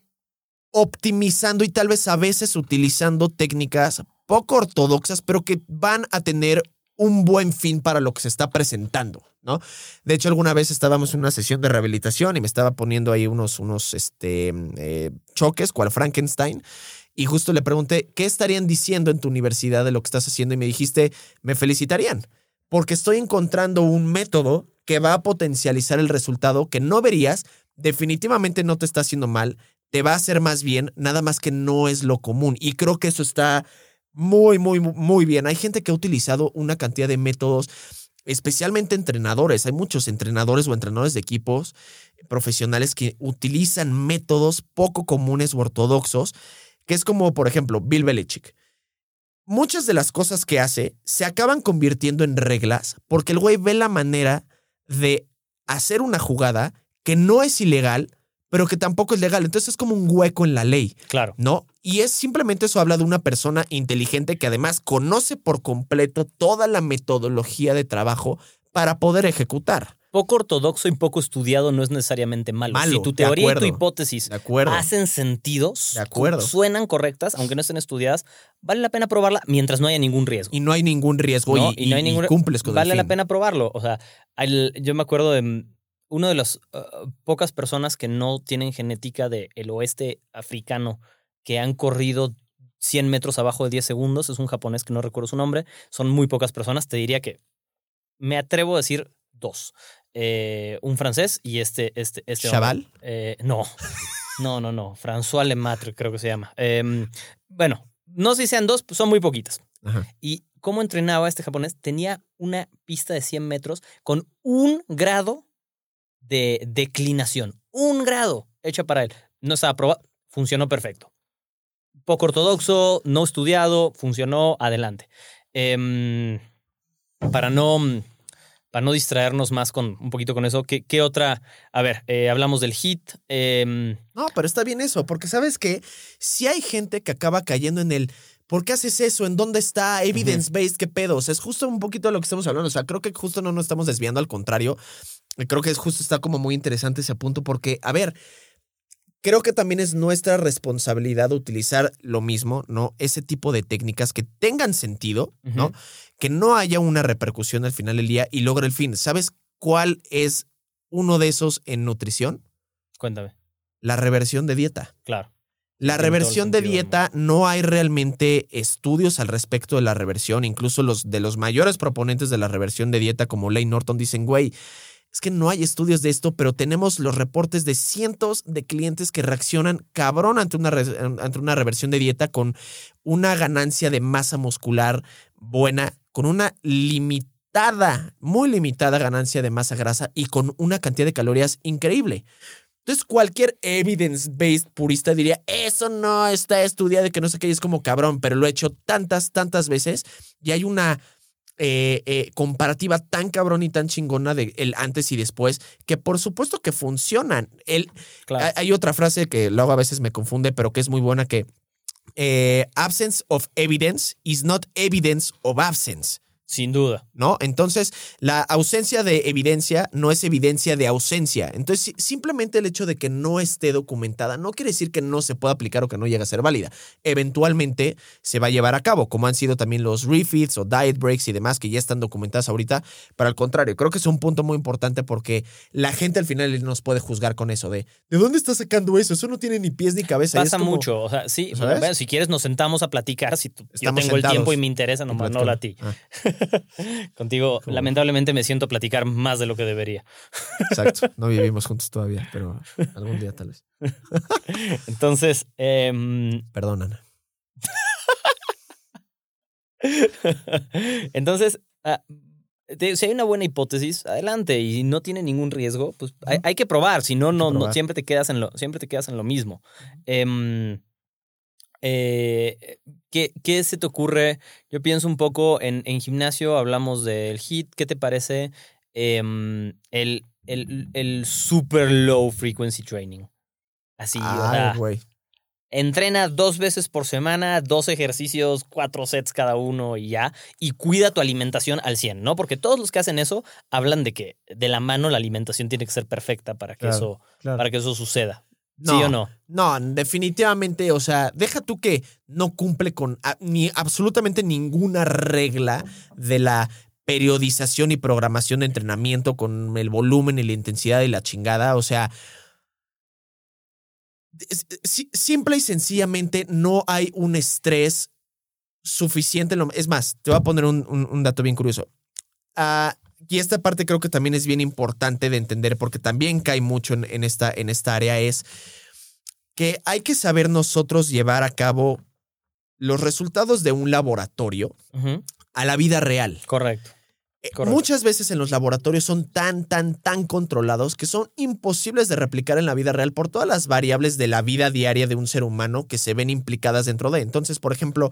optimizando y tal vez a veces utilizando técnicas poco ortodoxas, pero que van a tener un buen fin para lo que se está presentando, ¿no? De hecho, alguna vez estábamos en una sesión de rehabilitación y me estaba poniendo ahí unos, unos este, eh, choques, cual Frankenstein, y justo le pregunté, ¿qué estarían diciendo en tu universidad de lo que estás haciendo? Y me dijiste, me felicitarían, porque estoy encontrando un método que va a potencializar el resultado que no verías, definitivamente no te está haciendo mal, te va a hacer más bien, nada más que no es lo común. Y creo que eso está muy, muy, muy bien. Hay gente que ha utilizado una cantidad de métodos, especialmente entrenadores. Hay muchos entrenadores o entrenadores de equipos profesionales que utilizan métodos poco comunes o ortodoxos, que es como, por ejemplo, Bill Belichick. Muchas de las cosas que hace se acaban convirtiendo en reglas porque el güey ve la manera de hacer una jugada que no es ilegal, pero que tampoco es legal. Entonces es como un hueco en la ley. Claro. ¿No? Y es simplemente eso habla de una persona inteligente que además conoce por completo toda la metodología de trabajo para poder ejecutar. Poco ortodoxo y poco estudiado no es necesariamente malo. Malo, si tu teoría y tu hipótesis De acuerdo. hacen sentido, De acuerdo. suenan correctas, aunque no estén estudiadas, vale la pena probarla mientras no haya ningún riesgo. Y no hay ningún riesgo ¿no? y, no hay y- y ningún- cumples con el Vale la pena probarlo. O sea, el- yo me acuerdo de uno de las uh, pocas personas que no tienen genética del oeste africano que han corrido 100 metros abajo de 10 segundos. Es un japonés que no recuerdo su nombre. Son muy pocas personas. Te diría que me atrevo a decir dos. Eh, un francés y este. este, este hombre. ¿Chaval? Eh, no, no, no, no. François Lemaitre creo que se llama. Em, bueno, no sé si sean dos, son muy poquitas. Ajá. Y cómo entrenaba este japonés, tenía una pista de 100 metros con un grado de declinación. Un grado hecha para él. No estaba probado, funcionó perfecto. Poco ortodoxo, no estudiado, funcionó, adelante. Em, para no para no distraernos más con un poquito con eso, ¿qué, qué otra? A ver, eh, hablamos del hit. em, No, pero está bien eso, porque sabes que si hay gente que acaba cayendo en el ¿por qué haces eso? ¿En dónde está? Evidence-based, ¿qué pedos? Es justo un poquito de lo que estamos hablando. O sea, creo que justo no nos estamos desviando, al contrario. Creo que es justo está como muy interesante ese punto, porque, a ver, creo que también es nuestra responsabilidad utilizar lo mismo, ¿no? Ese tipo de técnicas que tengan sentido, ¿no? Que no haya una repercusión al final del día y logre el fin. ¿Sabes cuál es uno de esos en nutrición? cuéntame, La reversión de dieta. claro. La reversión de dieta, no hay realmente estudios al respecto de la reversión. Incluso los de los mayores proponentes de la reversión de dieta, como Lane Norton, dicen, güey, es que no hay estudios de esto, pero tenemos los reportes de cientos de clientes que reaccionan cabrón ante una, ante una reversión de dieta con una ganancia de masa muscular buena, con una limitada, muy limitada ganancia de masa grasa y con una cantidad de calorías increíble. Entonces, cualquier evidence-based purista diría, eso no está estudiado y que no sé qué, y es como cabrón, pero lo he hecho tantas, tantas veces y hay una eh, eh, comparativa tan cabrón y tan chingona de el antes y después, que por supuesto que funcionan. El, Claro. hay- Hay otra frase que luego a veces me confunde, pero que es muy buena, que eh, absence of evidence is not evidence of absence. Sin duda. ¿no? Entonces, la ausencia de evidencia no es evidencia de ausencia. Entonces, si- simplemente el hecho de que no esté documentada no quiere decir que no se pueda aplicar o que no llegue a ser válida. Eventualmente se va a llevar a cabo, como han sido también los refeeds o diet breaks y demás que ya están documentadas ahorita. Pero al contrario, creo que es un punto muy importante porque la gente al final nos puede juzgar con eso de ¿de dónde está sacando eso? Eso no tiene ni pies ni cabeza. Pasa como- mucho. O sea, sí, si quieres nos sentamos a platicar. Si tú- yo tengo el tiempo y me interesa, nomás no a ti. Ah, (laughs) Contigo, lamentablemente, me siento platicar más de lo que debería. exacto. (laughs) No vivimos juntos todavía, pero algún día tal vez. (laughs) Entonces, em, Perdón, Ana. entonces, ah, te- si hay una buena hipótesis, adelante. Y no tiene ningún riesgo, pues hay, hay que probar. Si no, no, no siempre te quedas en lo, siempre te quedas en lo mismo. Em, eh, ¿qué, qué se te ocurre? Yo pienso un poco en, en gimnasio, hablamos del HIT. ¿Qué te parece em, el, el, el super low frequency training? Así, Ay, güey. Entrena dos veces por semana, dos ejercicios, cuatro sets cada uno y ya. Y cuida tu alimentación al 100, ¿no? Porque todos los que hacen eso hablan de que de la mano la alimentación tiene que ser perfecta para que, Claro, eso, claro. para que eso suceda. No, ¿Sí o no? No, definitivamente, o sea, deja tú que no cumple con a- ni absolutamente ninguna regla de la periodización y programación de entrenamiento con el volumen y la intensidad y la chingada, o sea, si- simple y sencillamente no hay un estrés suficiente. Es más, te voy a poner un, un- un dato bien curioso. Ah, y esta parte creo que también es bien importante de entender porque también cae mucho en, en esta, en esta área es que hay que saber nosotros llevar a cabo los resultados de un laboratorio a la vida real. Correcto. Eh, Correcto. Muchas veces en los laboratorios son tan, tan, tan controlados que son imposibles de replicar en la vida real por todas las variables de la vida diaria de un ser humano que se ven implicadas dentro de. Entonces, por ejemplo,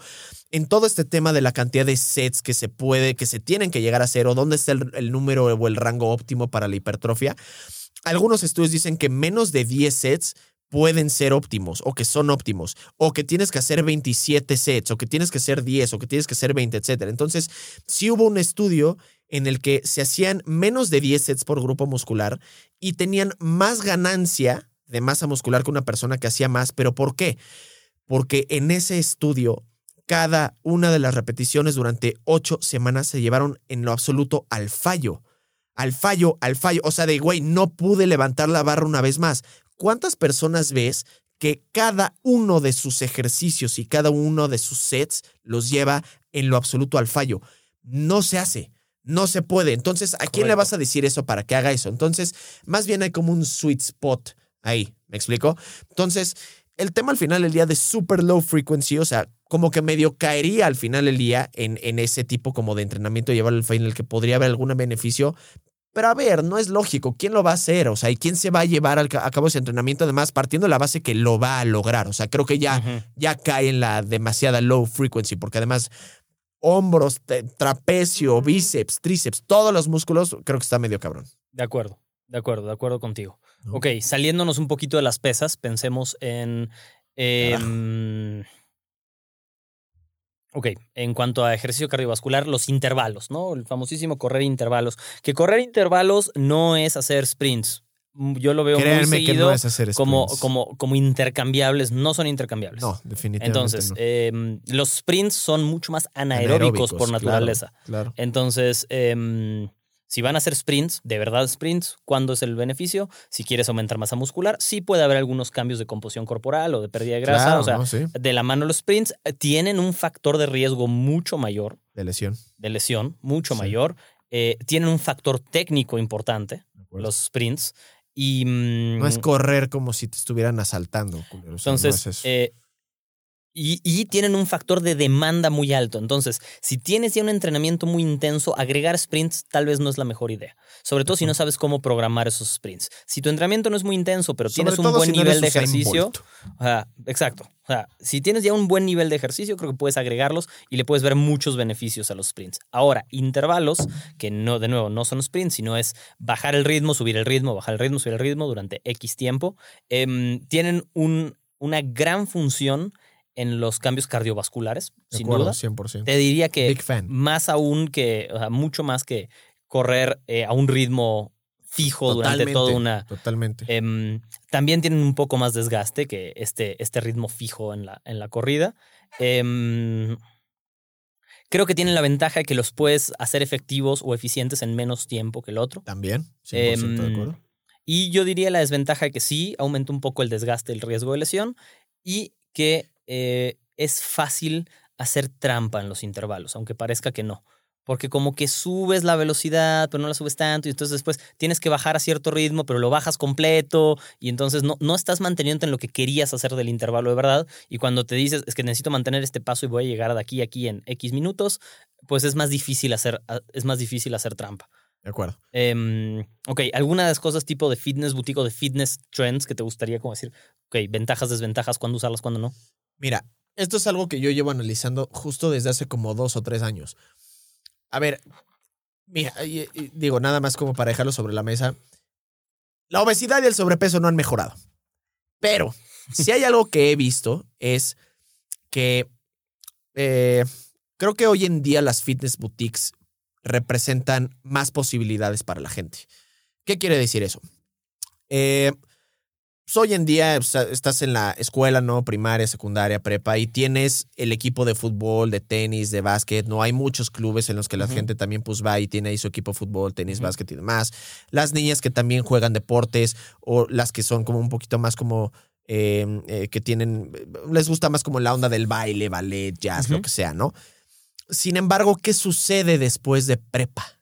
en todo este tema de la cantidad de sets que se puede, que se tienen que llegar a hacer o dónde está el, el número o el rango óptimo para la hipertrofia, algunos estudios dicen que menos de 10 sets pueden ser óptimos o que son óptimos o que tienes que hacer 27 sets o que tienes que hacer 10 o que tienes que hacer 20, etcétera. Entonces, sí hubo un estudio en el que se hacían menos de 10 sets por grupo muscular y tenían más ganancia de masa muscular que una persona que hacía más. ¿Pero por qué? Porque en ese estudio, cada una de las repeticiones durante ocho semanas se llevaron en lo absoluto al fallo. Al fallo, al fallo. O sea, de güey, no pude levantar la barra una vez más. ¿Cuántas personas ves que cada uno de sus ejercicios y cada uno de sus sets los lleva en lo absoluto al fallo? No se hace. No se puede. Entonces, ¿a quién le vas a decir eso para que haga eso? Entonces, más bien hay como un sweet spot ahí. ¿Me explico? Entonces, el tema al final del día de super low frequency, o sea, como que medio caería al final del día en, en ese tipo como de entrenamiento llevar al fin en el que podría haber algún beneficio. Pero a ver, no es lógico. ¿Quién lo va a hacer? O sea, ¿y quién se va a llevar al ca- a cabo ese entrenamiento? Además, partiendo de la base que lo va a lograr. O sea, creo que ya, ya cae en la demasiada low frequency, porque además hombros, trapecio, bíceps, tríceps, todos los músculos, creo que está medio cabrón. De acuerdo, de acuerdo, de acuerdo contigo. Ok, saliéndonos un poquito de las pesas, pensemos en. Ok, en cuanto a ejercicio cardiovascular, los intervalos, ¿no? El famosísimo correr intervalos. Que correr intervalos no es hacer sprints. Mm, Yo lo veo muy Créanme que seguido no es hacer como, sprints. como, como intercambiables, no son intercambiables. No, definitivamente Entonces, no. em, los sprints son mucho más anaeróbicos, por claro, naturaleza. Claro. Entonces, em, si van a hacer sprints, de verdad sprints, ¿cuándo es el beneficio? Si quieres aumentar masa muscular, sí puede haber algunos cambios de composición corporal o de pérdida de grasa. Claro, o sea, ¿no? Sí, de la mano los sprints eh, tienen un factor de riesgo mucho mayor de lesión. de lesión, mucho Sí. mayor. Eh, tienen un factor técnico importante, los sprints. Y, mm, No es correr como si te estuvieran asaltando. culero, o sea, no entonces, es eh, y, y tienen un factor de demanda muy alto. Entonces, si tienes ya un entrenamiento muy intenso, agregar sprints tal vez no es la mejor idea. Sobre todo si no sabes cómo programar esos sprints. Si tu entrenamiento no es muy intenso, pero Sobre tienes un buen si nivel de ejercicio. Ajá, exacto. O sea, si tienes ya un buen nivel de ejercicio, creo que puedes agregarlos y le puedes ver muchos beneficios a los sprints. Ahora, intervalos, que no, de nuevo, no son sprints, sino es bajar el ritmo, subir el ritmo, bajar el ritmo, subir el ritmo durante X tiempo, em, tienen un, una gran función en los cambios cardiovasculares, De sin acuerdo, duda. 100%. Te diría que más aún que, o sea, mucho más que correr eh, a un ritmo fijo durante toda una, Totalmente. Em, también tienen un poco más desgaste que este, este ritmo fijo en la, en la corrida. Em, creo que tienen la ventaja de que los puedes hacer efectivos o eficientes en menos tiempo que el otro. También, 100% de Em, acuerdo. Y yo diría la desventaja de que sí aumenta un poco el desgaste, el riesgo de lesión y que eh, es fácil hacer trampa en los intervalos, aunque parezca que no. Porque como que subes la velocidad, pero no la subes tanto, y entonces después tienes que bajar a cierto ritmo, pero lo bajas completo, y entonces no, no estás manteniendo en lo que querías hacer del intervalo de verdad. Y cuando te dices, es que necesito mantener este paso y voy a llegar de aquí a aquí en X minutos, pues es más difícil hacer, es más difícil hacer trampa. De acuerdo. Em, ok, ¿alguna de las cosas tipo de fitness boutique o de fitness trends que te gustaría como decir, ok, ventajas, desventajas, cuándo usarlas, cuándo no? Mira, esto es algo que yo llevo analizando justo desde hace como dos o tres años. A ver, mira, digo, nada más como para dejarlo sobre la mesa. La obesidad y el sobrepeso no han mejorado. Pero si hay algo que he visto es que eh, creo que hoy en día las fitness boutiques representan más posibilidades para la gente. ¿Qué quiere decir eso? Eh, hoy en día estás en la escuela, ¿no? Primaria, secundaria, prepa, y tienes el equipo de fútbol, de tenis, de básquet, ¿no? Hay muchos clubes en los que la gente también pues va y tiene ahí su equipo de fútbol, tenis, básquet y demás. Las niñas que también juegan deportes o las que son como un poquito más como... eh, eh, que tienen, les gusta más como la onda del baile, ballet, jazz, lo que sea, ¿no? Sin embargo, ¿qué sucede después de prepa?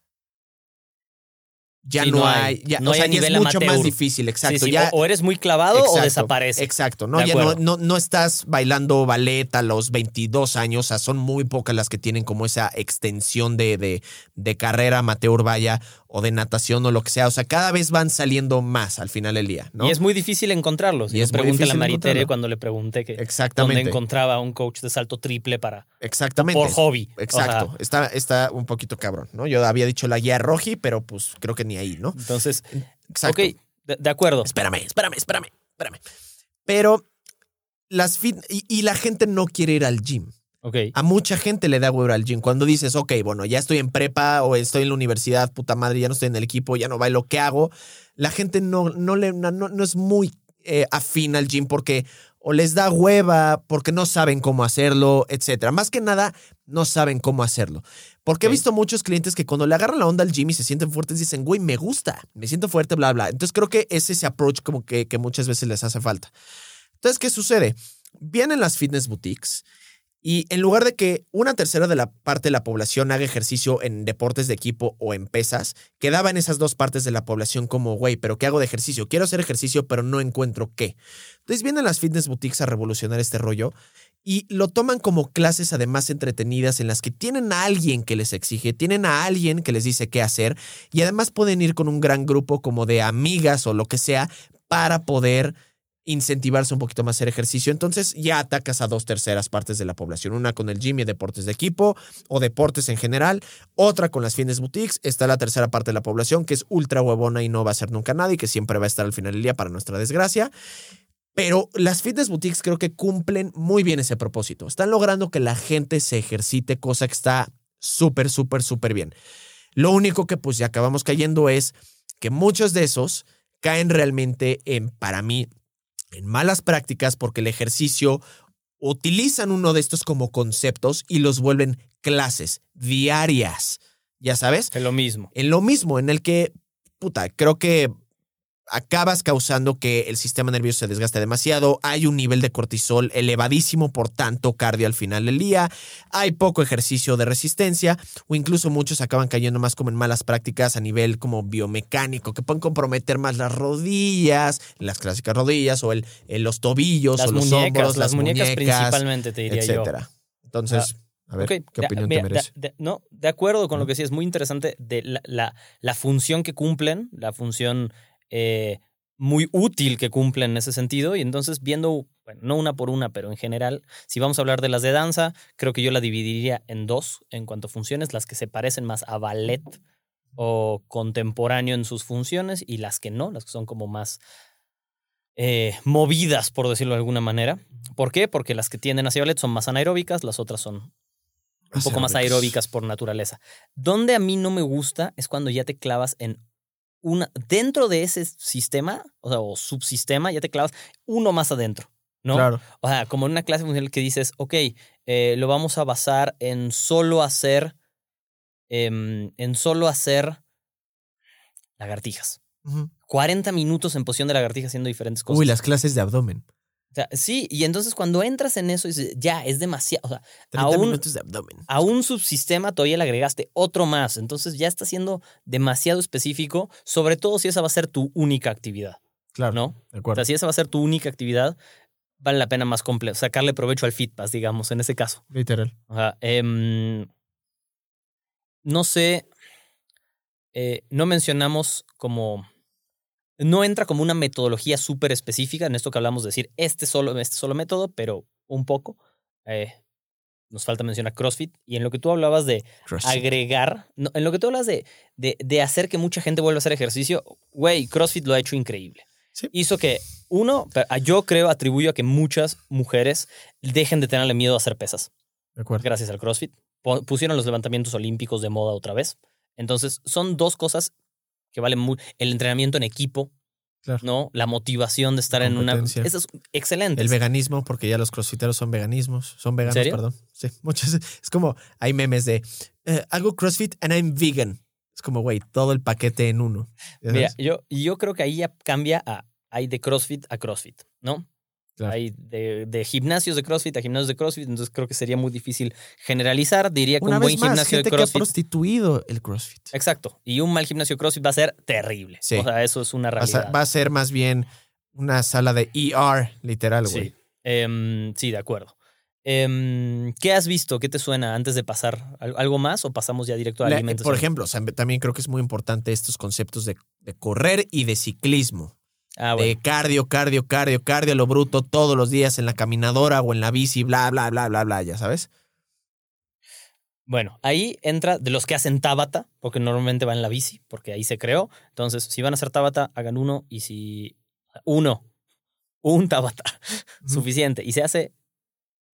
Ya Sí, no, no hay, ya, no o hay sea, a ya es mucho más difícil, exacto. Sí, sí, ya, o, o eres muy clavado o desaparece. Exacto, ¿no? De Ya no, no, no estás bailando ballet a los 22 años, o sea, son muy pocas las que tienen como esa extensión de, de, de carrera amateur, vaya, o de natación o lo que sea. O sea, cada vez van saliendo más al final del día, ¿no? Y es muy difícil encontrarlos. Y Y es Pregúntale a difícil Maritere cuando le pregunté que dónde Exactamente. encontraba un coach de salto triple para Exactamente. por hobby. O sea, Exacto. está, está un poquito cabrón, ¿no? Yo había dicho la guía roji, pero pues creo que ni ahí, ¿no? entonces, Exacto. ok, de, de acuerdo. Espérame, espérame, espérame, espérame. Pero las fit y, y la gente no quiere ir al gym. Ok. A mucha gente le da huevo al gym. Cuando dices, ok, bueno, ya estoy en prepa o estoy en la universidad, puta madre, ya no estoy en el equipo, ya no bailo, ¿qué hago? La gente no, no, le, no, no es muy eh, afín al gym porque o les da hueva, porque no saben cómo hacerlo, etcétera. Más que nada, no saben cómo hacerlo. Porque he visto muchos clientes que cuando le agarran la onda al gym y se sienten fuertes, dicen, güey, me gusta, me siento fuerte, bla, bla. Entonces creo que es ese approach como que, que muchas veces les hace falta. Entonces, ¿qué sucede? Vienen las fitness boutiques y en lugar de que una tercera de la parte de la población haga ejercicio en deportes de equipo o en pesas, quedaba en esas dos partes de la población como, güey, pero ¿qué hago de ejercicio? Quiero hacer ejercicio, pero no encuentro qué. Entonces vienen las fitness boutiques a revolucionar este rollo y lo toman como clases además entretenidas en las que tienen a alguien que les exige, tienen a alguien que les dice qué hacer y además pueden ir con un gran grupo como de amigas o lo que sea para poder incentivarse un poquito más a hacer ejercicio. Entonces ya atacas a dos terceras partes de la población. Una con el gym y deportes de equipo o deportes en general. Otra con las fitness boutiques. Está la tercera parte de la población que es ultra huevona y no va a ser nunca nadie, que siempre va a estar al final del día para nuestra desgracia. Pero las fitness boutiques creo que cumplen muy bien ese propósito. Están logrando que la gente se ejercite, cosa que está súper, súper, súper bien. Lo único que pues ya acabamos cayendo es que muchos de esos caen realmente en, para mí, en malas prácticas porque el ejercicio utilizan uno de estos como conceptos y los vuelven clases diarias. Ya sabes, Es lo mismo. en lo mismo, en el que, puta, creo que acabas causando que el sistema nervioso se desgaste demasiado, hay un nivel de cortisol elevadísimo por tanto cardio al final del día, hay poco ejercicio de resistencia o incluso muchos acaban cayendo más como en malas prácticas a nivel como biomecánico que pueden comprometer más las rodillas, las clásicas rodillas o el, los tobillos Las o los muñecas, hombros, las, muñecas, muñecas, principalmente, te diría yo. etcétera. Entonces, a ver, ¿qué opinión te merece? de- no, de acuerdo con lo que sí, es muy interesante de la, la- la función que cumplen, la función eh, muy útil que cumplen en ese sentido. Y entonces, viendo, bueno, no una por una, pero en general, si vamos a hablar de las de danza, creo que yo la dividiría en dos en cuanto a funciones, las que se parecen más a ballet o contemporáneo en sus funciones y las que no, las que son como más eh, movidas, por decirlo de alguna manera. ¿Por qué? Porque las que tienden hacia ballet son más anaeróbicas, las otras son un poco más aeróbicas por naturaleza. Donde a mí no me gusta es cuando ya te clavas en una. Dentro de ese sistema, o sea, o subsistema, ya te clavas uno más adentro. ¿No? Claro. O sea, como en una clase funcional que dices, ok, eh, lo vamos a basar en solo hacer. em, en solo hacer lagartijas. Ujú. 40 minutos en posición de lagartija haciendo diferentes cosas. Uy, las clases de abdomen. O sea, sí, y entonces cuando entras en eso, dices, ya, es demasiado. O sea, 30 Aún- minutos de abdomen. a un subsistema todavía le agregaste otro más. Entonces ya está siendo demasiado específico, sobre todo si esa va a ser tu única actividad, Claro. ¿no? De O acuerdo. sea, si esa va a ser tu única actividad, vale la pena más completo, sacarle provecho al FitPass, digamos, en ese caso. Literal. O sea, em, no sé, eh, no mencionamos como, no entra como una metodología súper específica en esto que hablamos de decir este solo, este solo método, pero un poco. Eh, nos falta mencionar CrossFit. Y en lo que tú hablabas de CrossFit. agregar, no, en lo que tú hablas de, de, de hacer que mucha gente vuelva a hacer ejercicio, güey, CrossFit lo ha hecho increíble. Sí. hizo que, uno, pe- a- yo creo, atribuyo a que muchas mujeres dejen de tenerle miedo a hacer pesas, De acuerdo. gracias al CrossFit. Pusieron los levantamientos olímpicos de moda otra vez. Entonces, son dos cosas que valen mucho. El entrenamiento en equipo, Claro. ¿no? La motivación de estar en una... Eso es excelente. El veganismo, porque ya los crossfiteros son veganismos. Son veganos, serio? perdón. Sí, (laughs) muchas. Es como, hay memes de, eh, hago crossfit and I'm vegan. Es como, güey, todo el paquete en uno. ¿Ya Mira, yo, yo creo que ahí ya cambia a... Hay de CrossFit a CrossFit, ¿no? Claro. Hay de, de gimnasios de CrossFit a gimnasios de CrossFit, entonces creo que sería muy difícil generalizar. Diría que Una un buen más, gimnasio de gente que ha CrossFit... prostituido el crossfit. Exacto. Y un mal gimnasio de CrossFit va a ser terrible. Sí. O sea, eso es una realidad. va a ser más bien una sala de ER, literal, güey. sí. Em, sí, de acuerdo. Em, ¿Qué has visto? ¿Qué te suena antes de pasar? ¿Al- ¿Algo más o pasamos ya directo a La- alimentación? por ejemplo, o sea, también creo que es muy importante estos conceptos de, de correr y de ciclismo. Ah, bueno. De cardio, cardio, cardio, cardio, lo bruto, todos los días en la caminadora o en la bici, bla, bla, bla, bla, bla, ya sabes. Bueno, ahí entra de los que hacen Tabata, porque normalmente va en la bici, porque ahí se creó. Entonces, si van a hacer Tabata, hagan uno y si. Uno. Un Tabata. (laughs) Suficiente. Y se hace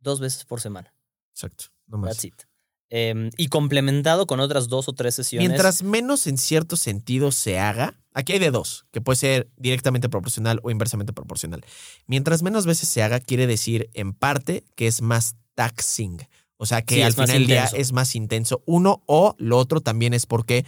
dos veces por semana. Exacto, no más. That's it. Em, y complementado con otras dos o tres sesiones. Mientras menos en cierto sentido se haga, aquí hay de dos, que puede ser directamente proporcional o inversamente proporcional. Mientras menos veces se haga, quiere decir en parte que es más taxing. O sea, que Sí, al final del día es más intenso. Uno o lo otro también es porque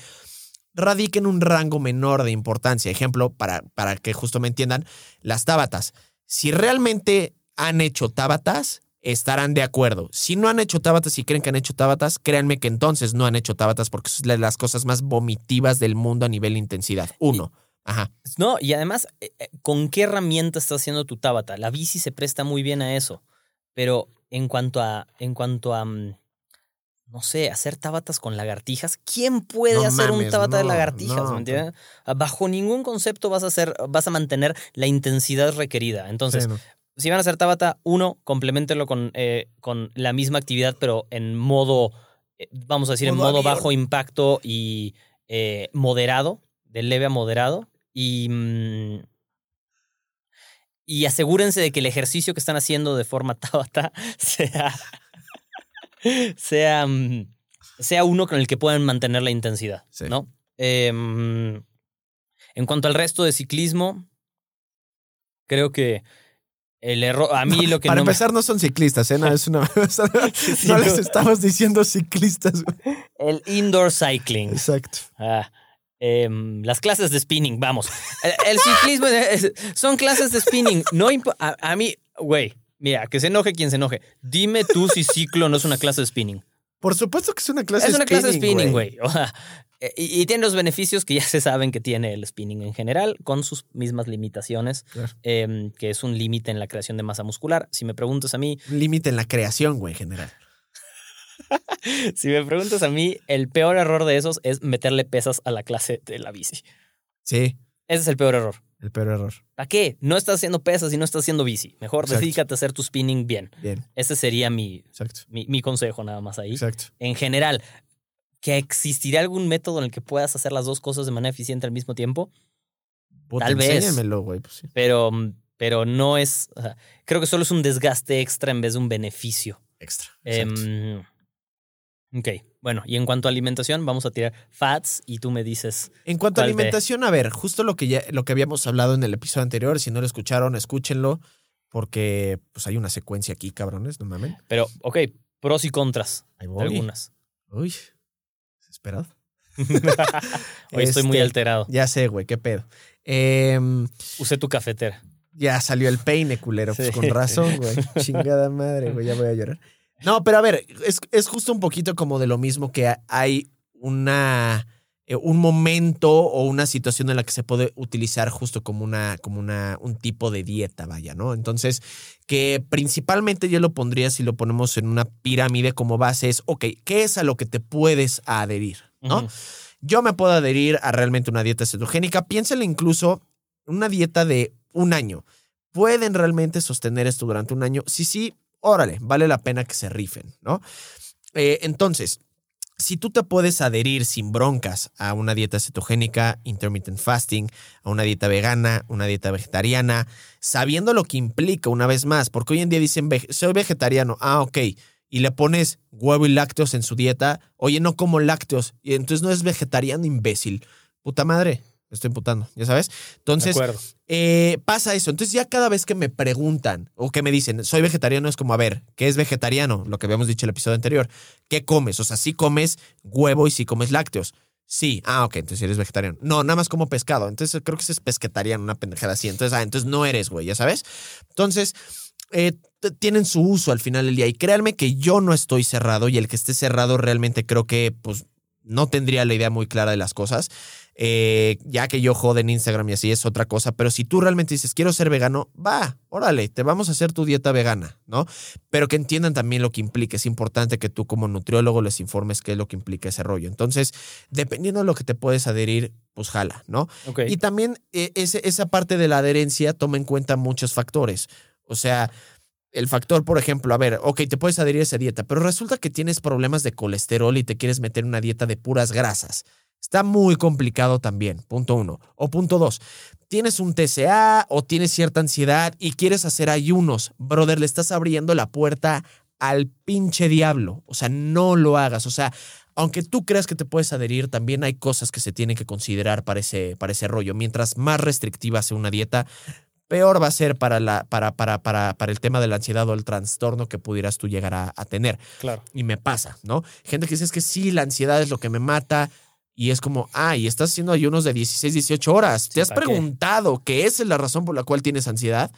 radica en un rango menor de importancia. Ejemplo, para, para que justo me entiendan, las tábatas. Si realmente han hecho tábatas, estarán de acuerdo. Si no han hecho tábatas y creen que han hecho tábatas, créanme que entonces no han hecho tábatas porque es de las cosas más vomitivas del mundo a nivel de intensidad. Uno. Ajá. No, y además, eh, eh, ¿con qué herramienta estás haciendo tu Tabata? La bici se presta muy bien a eso. Pero en cuanto a. En cuanto a. mm, No sé, hacer tabatas con lagartijas. ¿Quién puede No hacer un tabata de lagartijas? no, ¿Me entiendes? Ah, Bajo ningún concepto vas a hacer, vas a mantener la intensidad requerida. Entonces, Sí. Si van a hacer tabata, uno, complementenlo con, eh, con la misma actividad, pero en modo, eh, vamos a decir, en Modo avión. bajo impacto y eh, moderado, de leve a moderado. Y, mm, y asegúrense de que el ejercicio que están haciendo de forma (laughs) tabata sea, sea, mm, sea uno con el que puedan mantener la intensidad, Sí. ¿no? Em, en cuanto al resto de ciclismo, creo el error, a mí lo que Para no me- empezar, no son ciclistas, ¿eh? No, es una- (laughs) no les estamos diciendo ciclistas. el indoor cycling. Exacto. Ah, em, las clases de spinning, vamos. El, el ciclismo es- son clases de spinning. No a, a mí, güey, mira, que se enoje quien se enoje. Dime tú si ciclo no es una clase de spinning. Por supuesto que es una clase es una clase de spinning, güey. güey. (laughs) O sea, eh, y, y tiene los beneficios que ya se saben que tiene el spinning en general, con sus mismas limitaciones, Claro. em, que es un límite en la creación de masa muscular. Si me preguntas a mí, Un límite en la creación, güey, en general. (laughs) si me preguntas a mí, el peor error de esos es meterle pesas a la clase de la bici. Sí, Ese es el peor error. El peor error. ¿Para qué? No estás haciendo pesas y no estás haciendo bici. Mejor Exacto. dedícate a hacer tu spinning bien. Bien, Ese sería mi, mi, mi consejo nada más ahí. Exacto. En general, ¿que existirá algún método en el que puedas hacer las dos cosas de manera eficiente al mismo tiempo? Puta, Tal vez. Güey. Pues sí. Pero, pero no es... o sea, creo que solo es un desgaste extra en vez de un beneficio. Extra. exacto. Ok, bueno, y en cuanto a alimentación, vamos a tirar fats y tú me dices... En cuanto a ¿Cuál te- alimentación, a ver, justo lo que ya, lo que habíamos hablado en el episodio anterior, si no lo escucharon, escúchenlo, porque pues hay una secuencia aquí, cabrones, no mamen. Pero, ok, pros y contras Ahí voy. algunas. Uy, desesperado. (laughs) Hoy estoy muy Este, alterado. Ya sé, güey, qué pedo. Em, Usé tu cafetera. ya salió el peine, culero. Pues con razón, güey. (laughs) Chingada madre, güey, ya voy a llorar. No, pero a ver, es, es justo un poquito como de lo mismo que hay una eh, un momento o una situación en la que se puede utilizar justo como una como una un tipo de dieta, vaya, ¿no? Entonces, que principalmente yo lo pondría si lo ponemos en una pirámide como base es, ok, ¿qué es a lo que te puedes adherir, ¿no? Yo me puedo adherir a realmente una dieta cetogénica. Piénsenle incluso una dieta de un año. ¿Pueden realmente sostener esto durante un año? Sí, sí, órale, vale la pena que se rifen, ¿no? Eh, entonces, si tú te puedes adherir sin broncas a una dieta cetogénica, intermittent fasting, a una dieta vegana, una dieta vegetariana, sabiendo lo que implica una vez más, porque hoy en día dicen, soy vegetariano, ah, ok, y le pones huevo y lácteos en su dieta, oye, no como lácteos, y entonces no es vegetariano, imbécil. Puta madre, estoy imputando, ya sabes. Entonces, eh, pasa eso. Entonces, ya cada vez que me preguntan o que me dicen, soy vegetariano, es como, a ver, ¿qué es vegetariano? Lo que habíamos dicho en el episodio anterior. ¿Qué comes? O sea, si comes huevo y si comes lácteos. Sí, ah, ok, entonces eres vegetariano. No, nada más como pescado. Entonces creo que es pesquetariano, una pendejada así. Entonces, ah, entonces no eres, güey, ya sabes. Entonces, eh, tienen su uso al final del día. Y créanme que yo no estoy cerrado y el que esté cerrado realmente creo que, pues, no tendría la idea muy clara de las cosas. Eh, ya que yo jode en Instagram y así es otra cosa, pero si tú realmente dices, quiero ser vegano, va, órale, te vamos a hacer tu dieta vegana, ¿no? Pero que entiendan también lo que implica. Es importante que tú como nutriólogo les informes qué es lo que implica ese rollo. Entonces, dependiendo de lo que te puedes adherir, pues jala, ¿no? Y también eh, esa parte de la adherencia toma en cuenta muchos factores. O sea, el factor, por ejemplo, a ver, ok, te puedes adherir a esa dieta, pero resulta que tienes problemas de colesterol y te quieres meter en una dieta de puras grasas. Está muy complicado también, punto uno. O punto dos, tienes un TCA o tienes cierta ansiedad y quieres hacer ayunos. Brother, le estás abriendo la puerta al pinche diablo. O sea, no lo hagas. O sea, aunque tú creas que te puedes adherir, también hay cosas que se tienen que considerar para ese, para ese rollo. Mientras más restrictiva sea una dieta, peor va a ser para, la, para, para, para, para el tema de la ansiedad o el trastorno que pudieras tú llegar a, tener. Claro. Y me pasa, ¿no? Gente que dice es que sí, la ansiedad es lo que me mata. Y es como, ah, y estás haciendo ayunos de 16, 18 horas. ¿Te has preguntado qué? es la razón por la cual tienes ansiedad?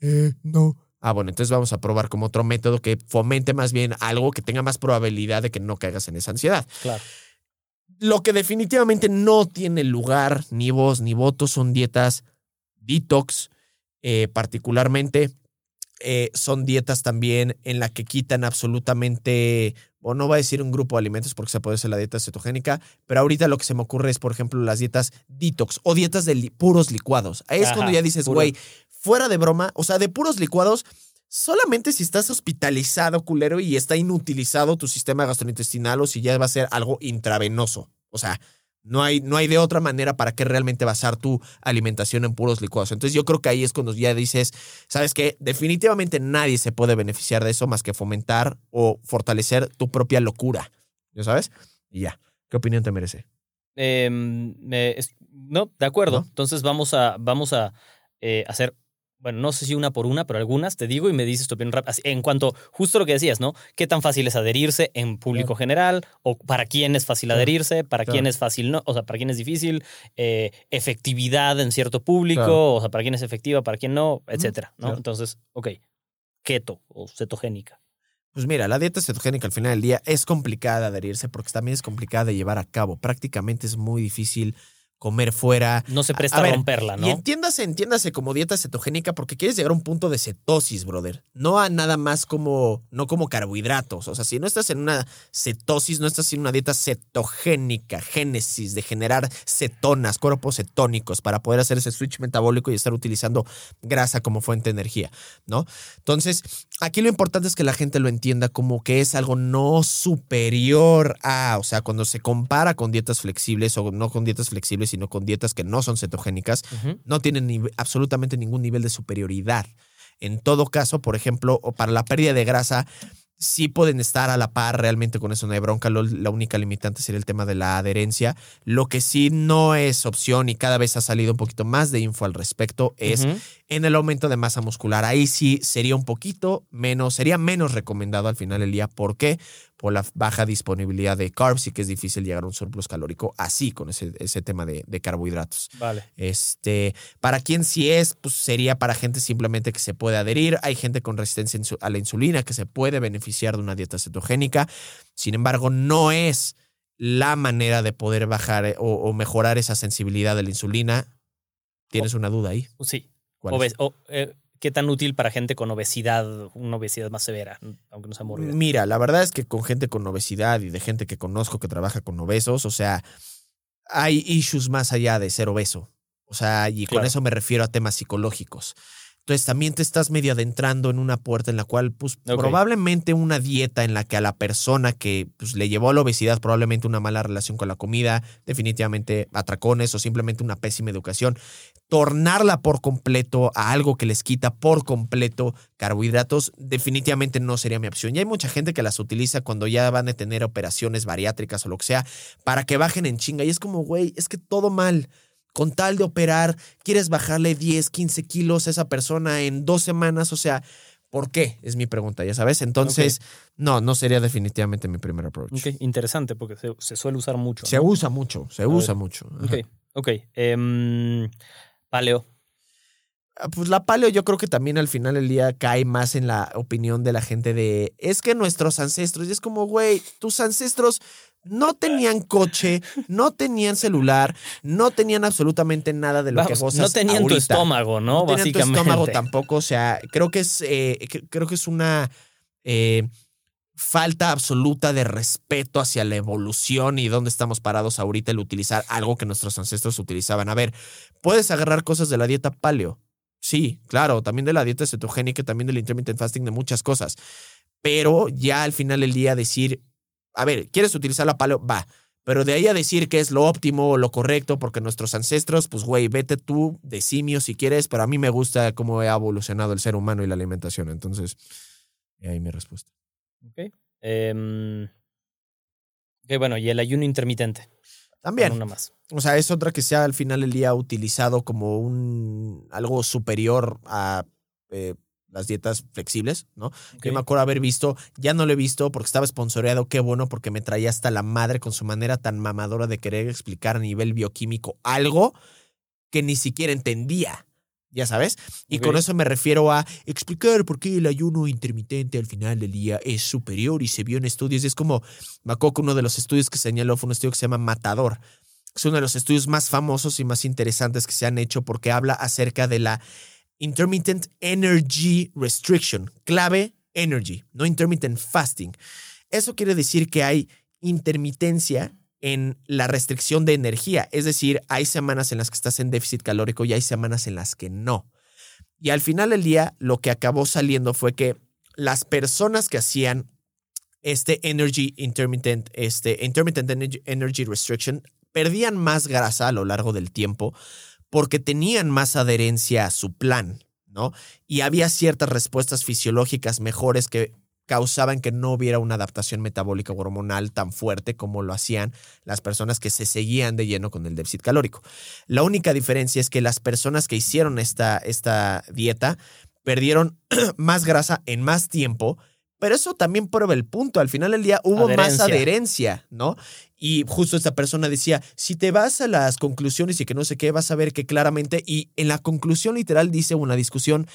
Eh, no. Ah, bueno, entonces vamos a probar como otro método que fomente más bien algo que tenga más probabilidad de que no caigas en esa ansiedad. Claro. Lo que definitivamente no tiene lugar, ni voz ni voto, son dietas detox, eh, particularmente. Eh, son dietas también en la que quitan absolutamente o no va a decir un grupo de alimentos porque se puede ser la dieta cetogénica, pero ahorita lo que se me ocurre es, por ejemplo, las dietas detox o dietas de puros licuados. Ahí es cuando ya dices, güey, fuera de broma, o sea, de puros licuados, solamente si estás hospitalizado, culero, y está inutilizado tu sistema gastrointestinal o si ya va a ser algo intravenoso. O sea, no hay, no hay de otra manera para que realmente basar tu alimentación en puros licuados. Entonces yo creo que ahí es cuando ya dices, ¿sabes qué? Definitivamente nadie se puede beneficiar de eso más que fomentar o fortalecer tu propia locura. ¿Ya sabes? Y ya. ¿Qué opinión te merece? Em, no, de acuerdo. Entonces vamos a, vamos a eh, hacer bueno, no sé si una por una, pero algunas te digo y me dices tu opinión rápida. En cuanto, justo lo que decías, ¿no? ¿Qué tan fácil es adherirse en público general? ¿O para quién es fácil adherirse? ¿Para quién es fácil no? O sea, ¿para quién es difícil? Eh, efectividad en cierto público, o sea, ¿para quién es efectiva? ¿Para quién no? Etcétera, ¿no? Entonces, ok, keto o cetogénica. Pues mira, la dieta cetogénica al final del día es complicada de adherirse porque también es complicada de llevar a cabo. Prácticamente es muy difícil comer fuera. No se presta a, romperla, ¿no? Y entiéndase, entiéndase como dieta cetogénica porque quieres llegar a un punto de cetosis, brother. No a nada más como, no como carbohidratos. O sea, si no estás en una cetosis, no estás en una dieta cetogénica, génesis, de generar cetonas, cuerpos cetónicos para poder hacer ese switch metabólico y estar utilizando grasa como fuente de energía, ¿no? Entonces, aquí lo importante es que la gente lo entienda como que es algo no superior a, o sea, cuando se compara con dietas flexibles o no con dietas flexibles, sino con dietas que no son cetogénicas, no tienen absolutamente ningún nivel de superioridad. En todo caso, por ejemplo, para la pérdida de grasa, sí pueden estar a la par realmente con eso, no hay bronca. la única limitante sería el tema de la adherencia. Lo que sí no es opción y cada vez ha salido un poquito más de info al respecto es en el aumento de masa muscular. Ahí sí sería un poquito menos, sería menos recomendado al final del día. ¿Por qué? Por la baja disponibilidad de carbs y que es difícil llegar a un surplus calórico así con ese, ese tema de, carbohidratos. Vale. Este, para quien sí es, pues sería para gente simplemente que se puede adherir. Hay gente con resistencia a la insulina que se puede beneficiar de una dieta cetogénica. Sin embargo, no es la manera de poder bajar eh, o, mejorar esa sensibilidad de la insulina. ¿Tienes una duda ahí? Sí, eh, ¿Qué tan útil para gente con obesidad, una obesidad más severa, aunque no sea mórbida? Mira, la verdad es que con gente con obesidad y de gente que conozco que trabaja con obesos, o sea, hay issues más allá de ser obeso. O sea, y con eso me refiero a temas psicológicos. Entonces también te estás medio adentrando en una puerta en la cual, pues probablemente una dieta en la que a la persona que pues, le llevó a la obesidad, probablemente una mala relación con la comida, definitivamente atracones o simplemente una pésima educación, tornarla por completo a algo que les quita por completo carbohidratos, definitivamente no sería mi opción. Y hay mucha gente que las utiliza cuando ya van a tener operaciones bariátricas o lo que sea, para que bajen en chinga. Y es como, güey, es que todo mal. Con tal de operar, quieres bajarle 10, 15 kilos a esa persona en dos semanas, o sea, ¿por qué? Es mi pregunta, ya sabes. Entonces, no, no sería definitivamente mi primer approach. Ok, interesante porque se, se suele usar mucho. Se ¿no? usa mucho, se usa ver. mucho. Ajá. Ok, ok. Em, paleo. Ah, Pues la paleo yo creo que también al final del día cae más en la opinión de la gente de, es que nuestros ancestros, y es como, güey, tus ancestros no tenían coche, no tenían celular, no tenían absolutamente nada de lo Vamos, que gozas no tenían tu estómago, ¿no? No tenían tu Básicamente. estómago tampoco, o sea, creo que es, eh, creo que es una eh, falta absoluta de respeto hacia la evolución y dónde estamos parados ahorita el utilizar algo que nuestros ancestros utilizaban. A ver, puedes agarrar cosas de la dieta paleo. Sí, claro, también de la dieta cetogénica, también del intermittent fasting, de muchas cosas. Pero ya al final del día decir, a ver, ¿quieres utilizar la paleo? Va. Pero de ahí a decir que es lo óptimo o lo correcto, porque nuestros ancestros, pues güey, vete tú de simio si quieres, pero a mí me gusta cómo ha evolucionado el ser humano y la alimentación. Entonces, ahí mi respuesta. Ok. Ok, bueno, y el ayuno intermitente. También. Una más. O sea, es otra que sea al final del día utilizado como un algo superior a eh, las dietas flexibles, ¿no? Ok. Yo me acuerdo haber visto, ya no lo he visto porque estaba sponsoreado, qué bueno, porque me traía hasta la madre con su manera tan mamadora de querer explicar a nivel bioquímico algo que ni siquiera entendía. Ya sabes? Y con eso me refiero a explicar por qué el ayuno intermitente al final del día es superior y se vio en estudios. Y es como, me acuerdo que uno de los estudios que señaló fue un estudio que se llama Matador. Es uno de los estudios más famosos y más interesantes que se han hecho porque habla acerca de la intermittent energy restriction. Clave energy, no intermittent fasting. Eso quiere decir que hay intermitencia en la restricción de energía. Es decir, hay semanas en las que estás en déficit calórico y hay semanas en las que no. Y al final del día, lo que acabó saliendo fue que las personas que hacían este energy intermittent, este intermittent energy, energy restriction, perdían más grasa a lo largo del tiempo porque tenían más adherencia a su plan, ¿no? Y había ciertas respuestas fisiológicas mejores que causaban que no hubiera una adaptación metabólica o hormonal tan fuerte como lo hacían las personas que se seguían de lleno con el déficit calórico. La única diferencia es que las personas que hicieron esta, esta dieta perdieron (clears throat) más grasa en más tiempo, pero eso también prueba el punto. Al final del día hubo más Adherencia. ¿no? Y justo esta persona decía, si te vas a las conclusiones y que no sé qué, vas a ver que claramente, y en la conclusión literal dice una discusión,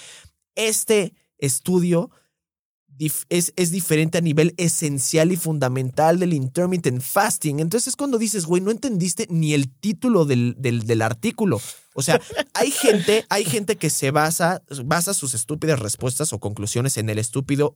este estudio es, es diferente a nivel esencial y fundamental del intermittent fasting. Entonces es cuando dices, güey, no entendiste ni el título del, del, del artículo. O sea, hay gente, hay gente que se basa, basa sus estúpidas respuestas o conclusiones en el estúpido,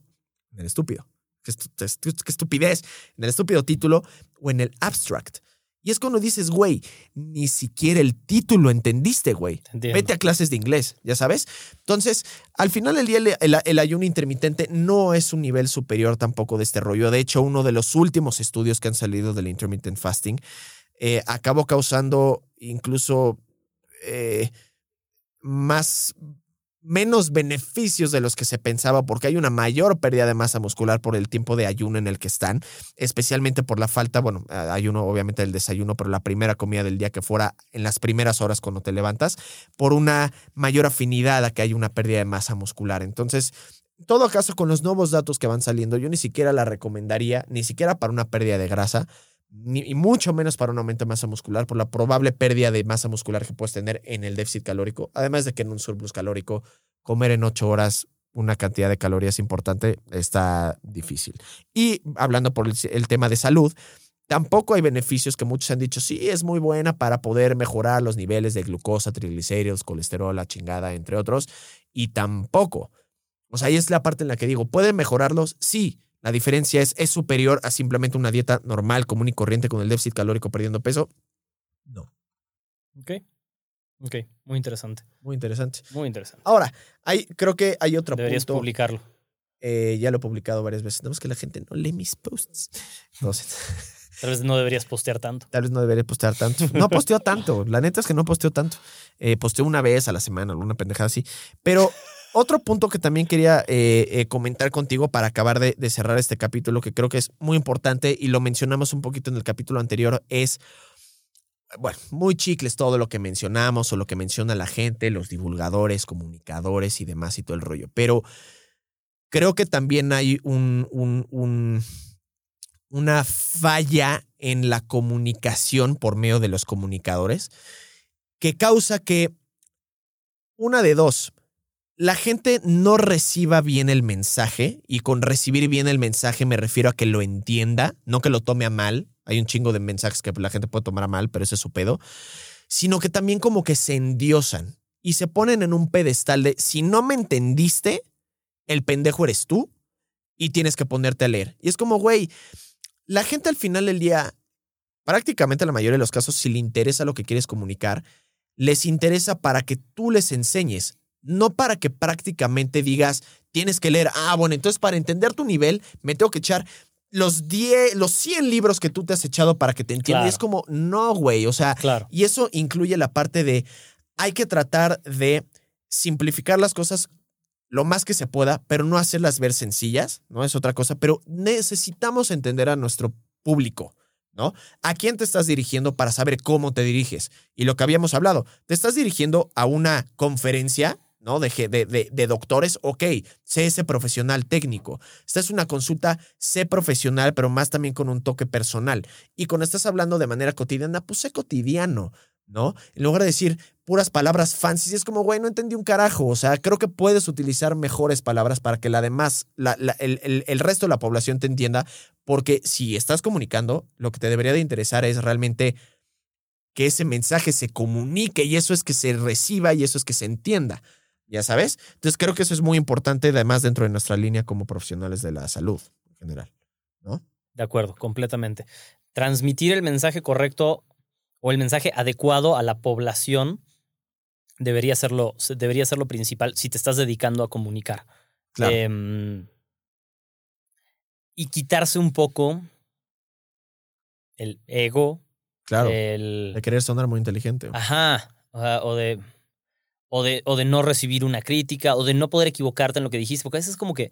en el estúpido. Qué, estu- estu- qué estupidez, en el estúpido título o en el abstract. Y es cuando dices, güey, ni siquiera el título entendiste, güey. Entiendo. Vete a clases de inglés, ya sabes. Entonces, al final del día, el, el- el ayuno intermitente no es un nivel superior tampoco de este rollo. De hecho, uno de los últimos estudios que han salido del intermittent fasting eh, acabó causando incluso eh, más menos beneficios de los que se pensaba porque hay una mayor pérdida de masa muscular por el tiempo de ayuno en el que están, especialmente por la falta, bueno, ayuno obviamente del desayuno, pero la primera comida del día que fuera en las primeras horas cuando te levantas, por una mayor afinidad a que hay una pérdida de masa muscular. Entonces, en todo caso, con los nuevos datos que van saliendo, yo ni siquiera la recomendaría, ni siquiera para una pérdida de grasa, y mucho menos para un aumento de masa muscular, por la probable pérdida de masa muscular que puedes tener en el déficit calórico. Además de que en un surplus calórico, comer en ocho horas una cantidad de calorías importante está difícil. Y hablando por el, el tema de salud, tampoco hay beneficios que muchos han dicho, sí, es muy buena para poder mejorar los niveles de glucosa, triglicéridos, colesterol, la chingada, entre otros. Y tampoco. O sea, ahí es la parte en la que digo, ¿pueden mejorarlos? Sí. La diferencia es, ¿es superior a simplemente una dieta normal, común y corriente con el déficit calórico perdiendo peso? No. Ok. Ok, muy interesante. Muy interesante. Muy interesante. Ahora, hay, creo que hay otro Deberías punto. publicarlo. eh, ya lo he publicado varias veces. Nada más que la gente no lee mis posts. Entonces, (laughs) Tal vez no deberías postear tanto. tal vez no debería postear tanto. No posteo tanto. La neta es que no posteo tanto. Eh, posteo una vez a la semana, alguna pendejada así. Pero otro punto que también quería eh, eh, comentar contigo para acabar de, cerrar este capítulo, que creo que es muy importante y lo mencionamos un poquito en el capítulo anterior, es, bueno, muy chicles todo lo que mencionamos o lo que menciona la gente, los divulgadores, comunicadores y demás y todo el rollo. Pero creo que también hay un- un- una falla en la comunicación por medio de los comunicadores que causa que una de dos, la gente no reciba bien el mensaje y con recibir bien el mensaje me refiero a que lo entienda, no que lo tome a mal. Hay un chingo de mensajes que la gente puede tomar a mal, pero ese es su pedo, sino que también como que se endiosan y se ponen en un pedestal de si no me entendiste, el pendejo eres tú y tienes que ponerte a leer. Y es como, güey, la gente al final del día, prácticamente la mayoría de los casos, si le interesa lo que quieres comunicar, les interesa para que tú les enseñes, no para que prácticamente digas, tienes que leer, ah, bueno, entonces para entender tu nivel, me tengo que echar los 10, los 100 libros que tú te has echado para que te Claro. es como, no, güey, o sea, Claro. y eso incluye la parte de hay que tratar de simplificar las cosas lo más que se pueda, pero no hacerlas ver sencillas, ¿no? Es otra cosa, pero necesitamos entender a nuestro público, ¿no? ¿A quién te estás dirigiendo para saber cómo te diriges? Y lo que habíamos hablado, te estás dirigiendo a una conferencia, ¿no? De, de, de- de doctores, ok, sé ese profesional técnico. Esta es una consulta, sé profesional, pero más también con un toque personal. Y cuando estás hablando de manera cotidiana, pues sé cotidiano, ¿no? En lugar de decir puras palabras fancy, es como, güey, no entendí un carajo. O sea, creo que puedes utilizar mejores palabras para que la demás, la- el, el- el resto de la población te entienda, porque si estás comunicando, lo que te debería de interesar es realmente que ese mensaje se comunique y eso es que se reciba y eso es que se entienda. Ya sabes? Entonces creo que eso es muy importante, además, dentro de nuestra línea como profesionales de la salud en general. ¿No? De acuerdo, completamente. Transmitir el mensaje correcto o el mensaje adecuado a la población debería ser lo, debería ser lo principal si te estás dedicando a comunicar. Claro. Em, y quitarse un poco el ego, claro. el... de querer sonar muy inteligente. Ajá. O de. O de, o de no recibir una crítica, o de no poder equivocarte en lo que dijiste, porque a veces es como que,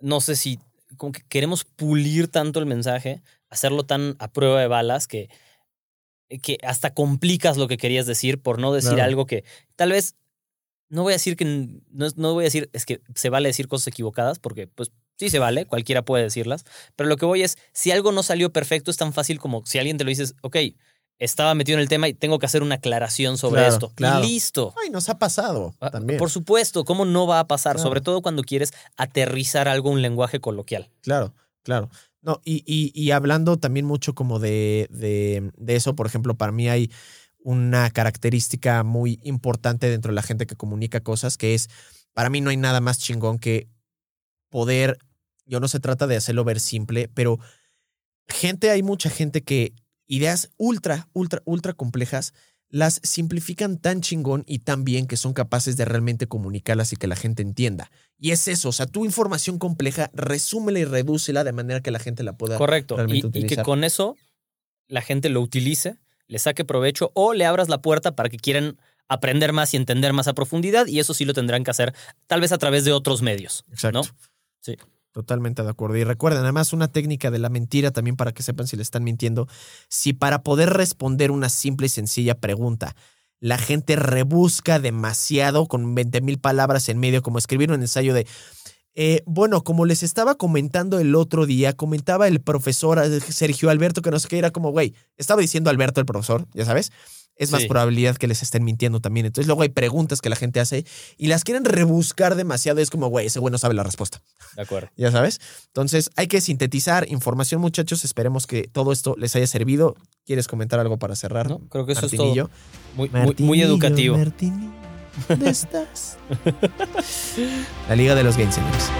no sé si, como que queremos pulir tanto el mensaje, hacerlo tan a prueba de balas que, que hasta complicas lo que querías decir por no decir algo que tal vez, no voy a decir que, no, no voy a decir, es que se vale decir cosas equivocadas, porque pues sí se vale, cualquiera puede decirlas, pero lo que voy es, si algo no salió perfecto, es tan fácil como si alguien te lo dices, ok, estaba metido en el tema y tengo que hacer una aclaración sobre Claro, esto. claro. Y listo. Ay, nos ha pasado Ah, también. Por supuesto, ¿cómo no va a pasar? Claro. Sobre todo cuando quieres aterrizar algo un lenguaje coloquial. Claro, claro. No, y, y, y hablando también mucho como de, de, de eso, por ejemplo, para mí hay una característica muy importante dentro de la gente que comunica cosas, que es, para mí no hay nada más chingón que poder, yo no se trata de hacerlo ver simple, pero gente, hay mucha gente que ideas ultra, ultra, ultra complejas las simplifican tan chingón y tan bien que son capaces de realmente comunicarlas y que la gente entienda. Y es eso, o sea, tu información compleja, resúmela y redúcela de manera que la gente la pueda Correcto. Y, realmente y que utilizar. con eso la gente lo utilice, le saque provecho o le abras la puerta para que quieran aprender más y entender más a profundidad y eso sí lo tendrán que hacer tal vez a través de otros medios. Exacto. ¿no? Sí. Totalmente de acuerdo. Y recuerden, además, una técnica de la mentira también para que sepan si le están mintiendo. Si para poder responder una simple y sencilla pregunta, la gente rebusca demasiado con 20 mil palabras en medio, como escribir un ensayo de. eh, bueno, como les estaba comentando el otro día, comentaba el profesor eh, Sergio Alberto que no sé qué, era como, güey, estaba diciendo Alberto el profesor, ya sabes. Es más Sí. probabilidad que les estén mintiendo también. Entonces luego hay preguntas que la gente hace y las quieren rebuscar demasiado. Es como, güey, ese güey no sabe la respuesta. De acuerdo. (laughs) Ya sabes. Entonces, hay que sintetizar información, muchachos. Esperemos que todo esto les haya servido. ¿Quieres comentar algo para cerrar? ¿no? Creo que eso Martinillo? es todo. Muy, educativo. Martinillo, ¿Dónde estás? (laughs) La Liga de los Games, señores.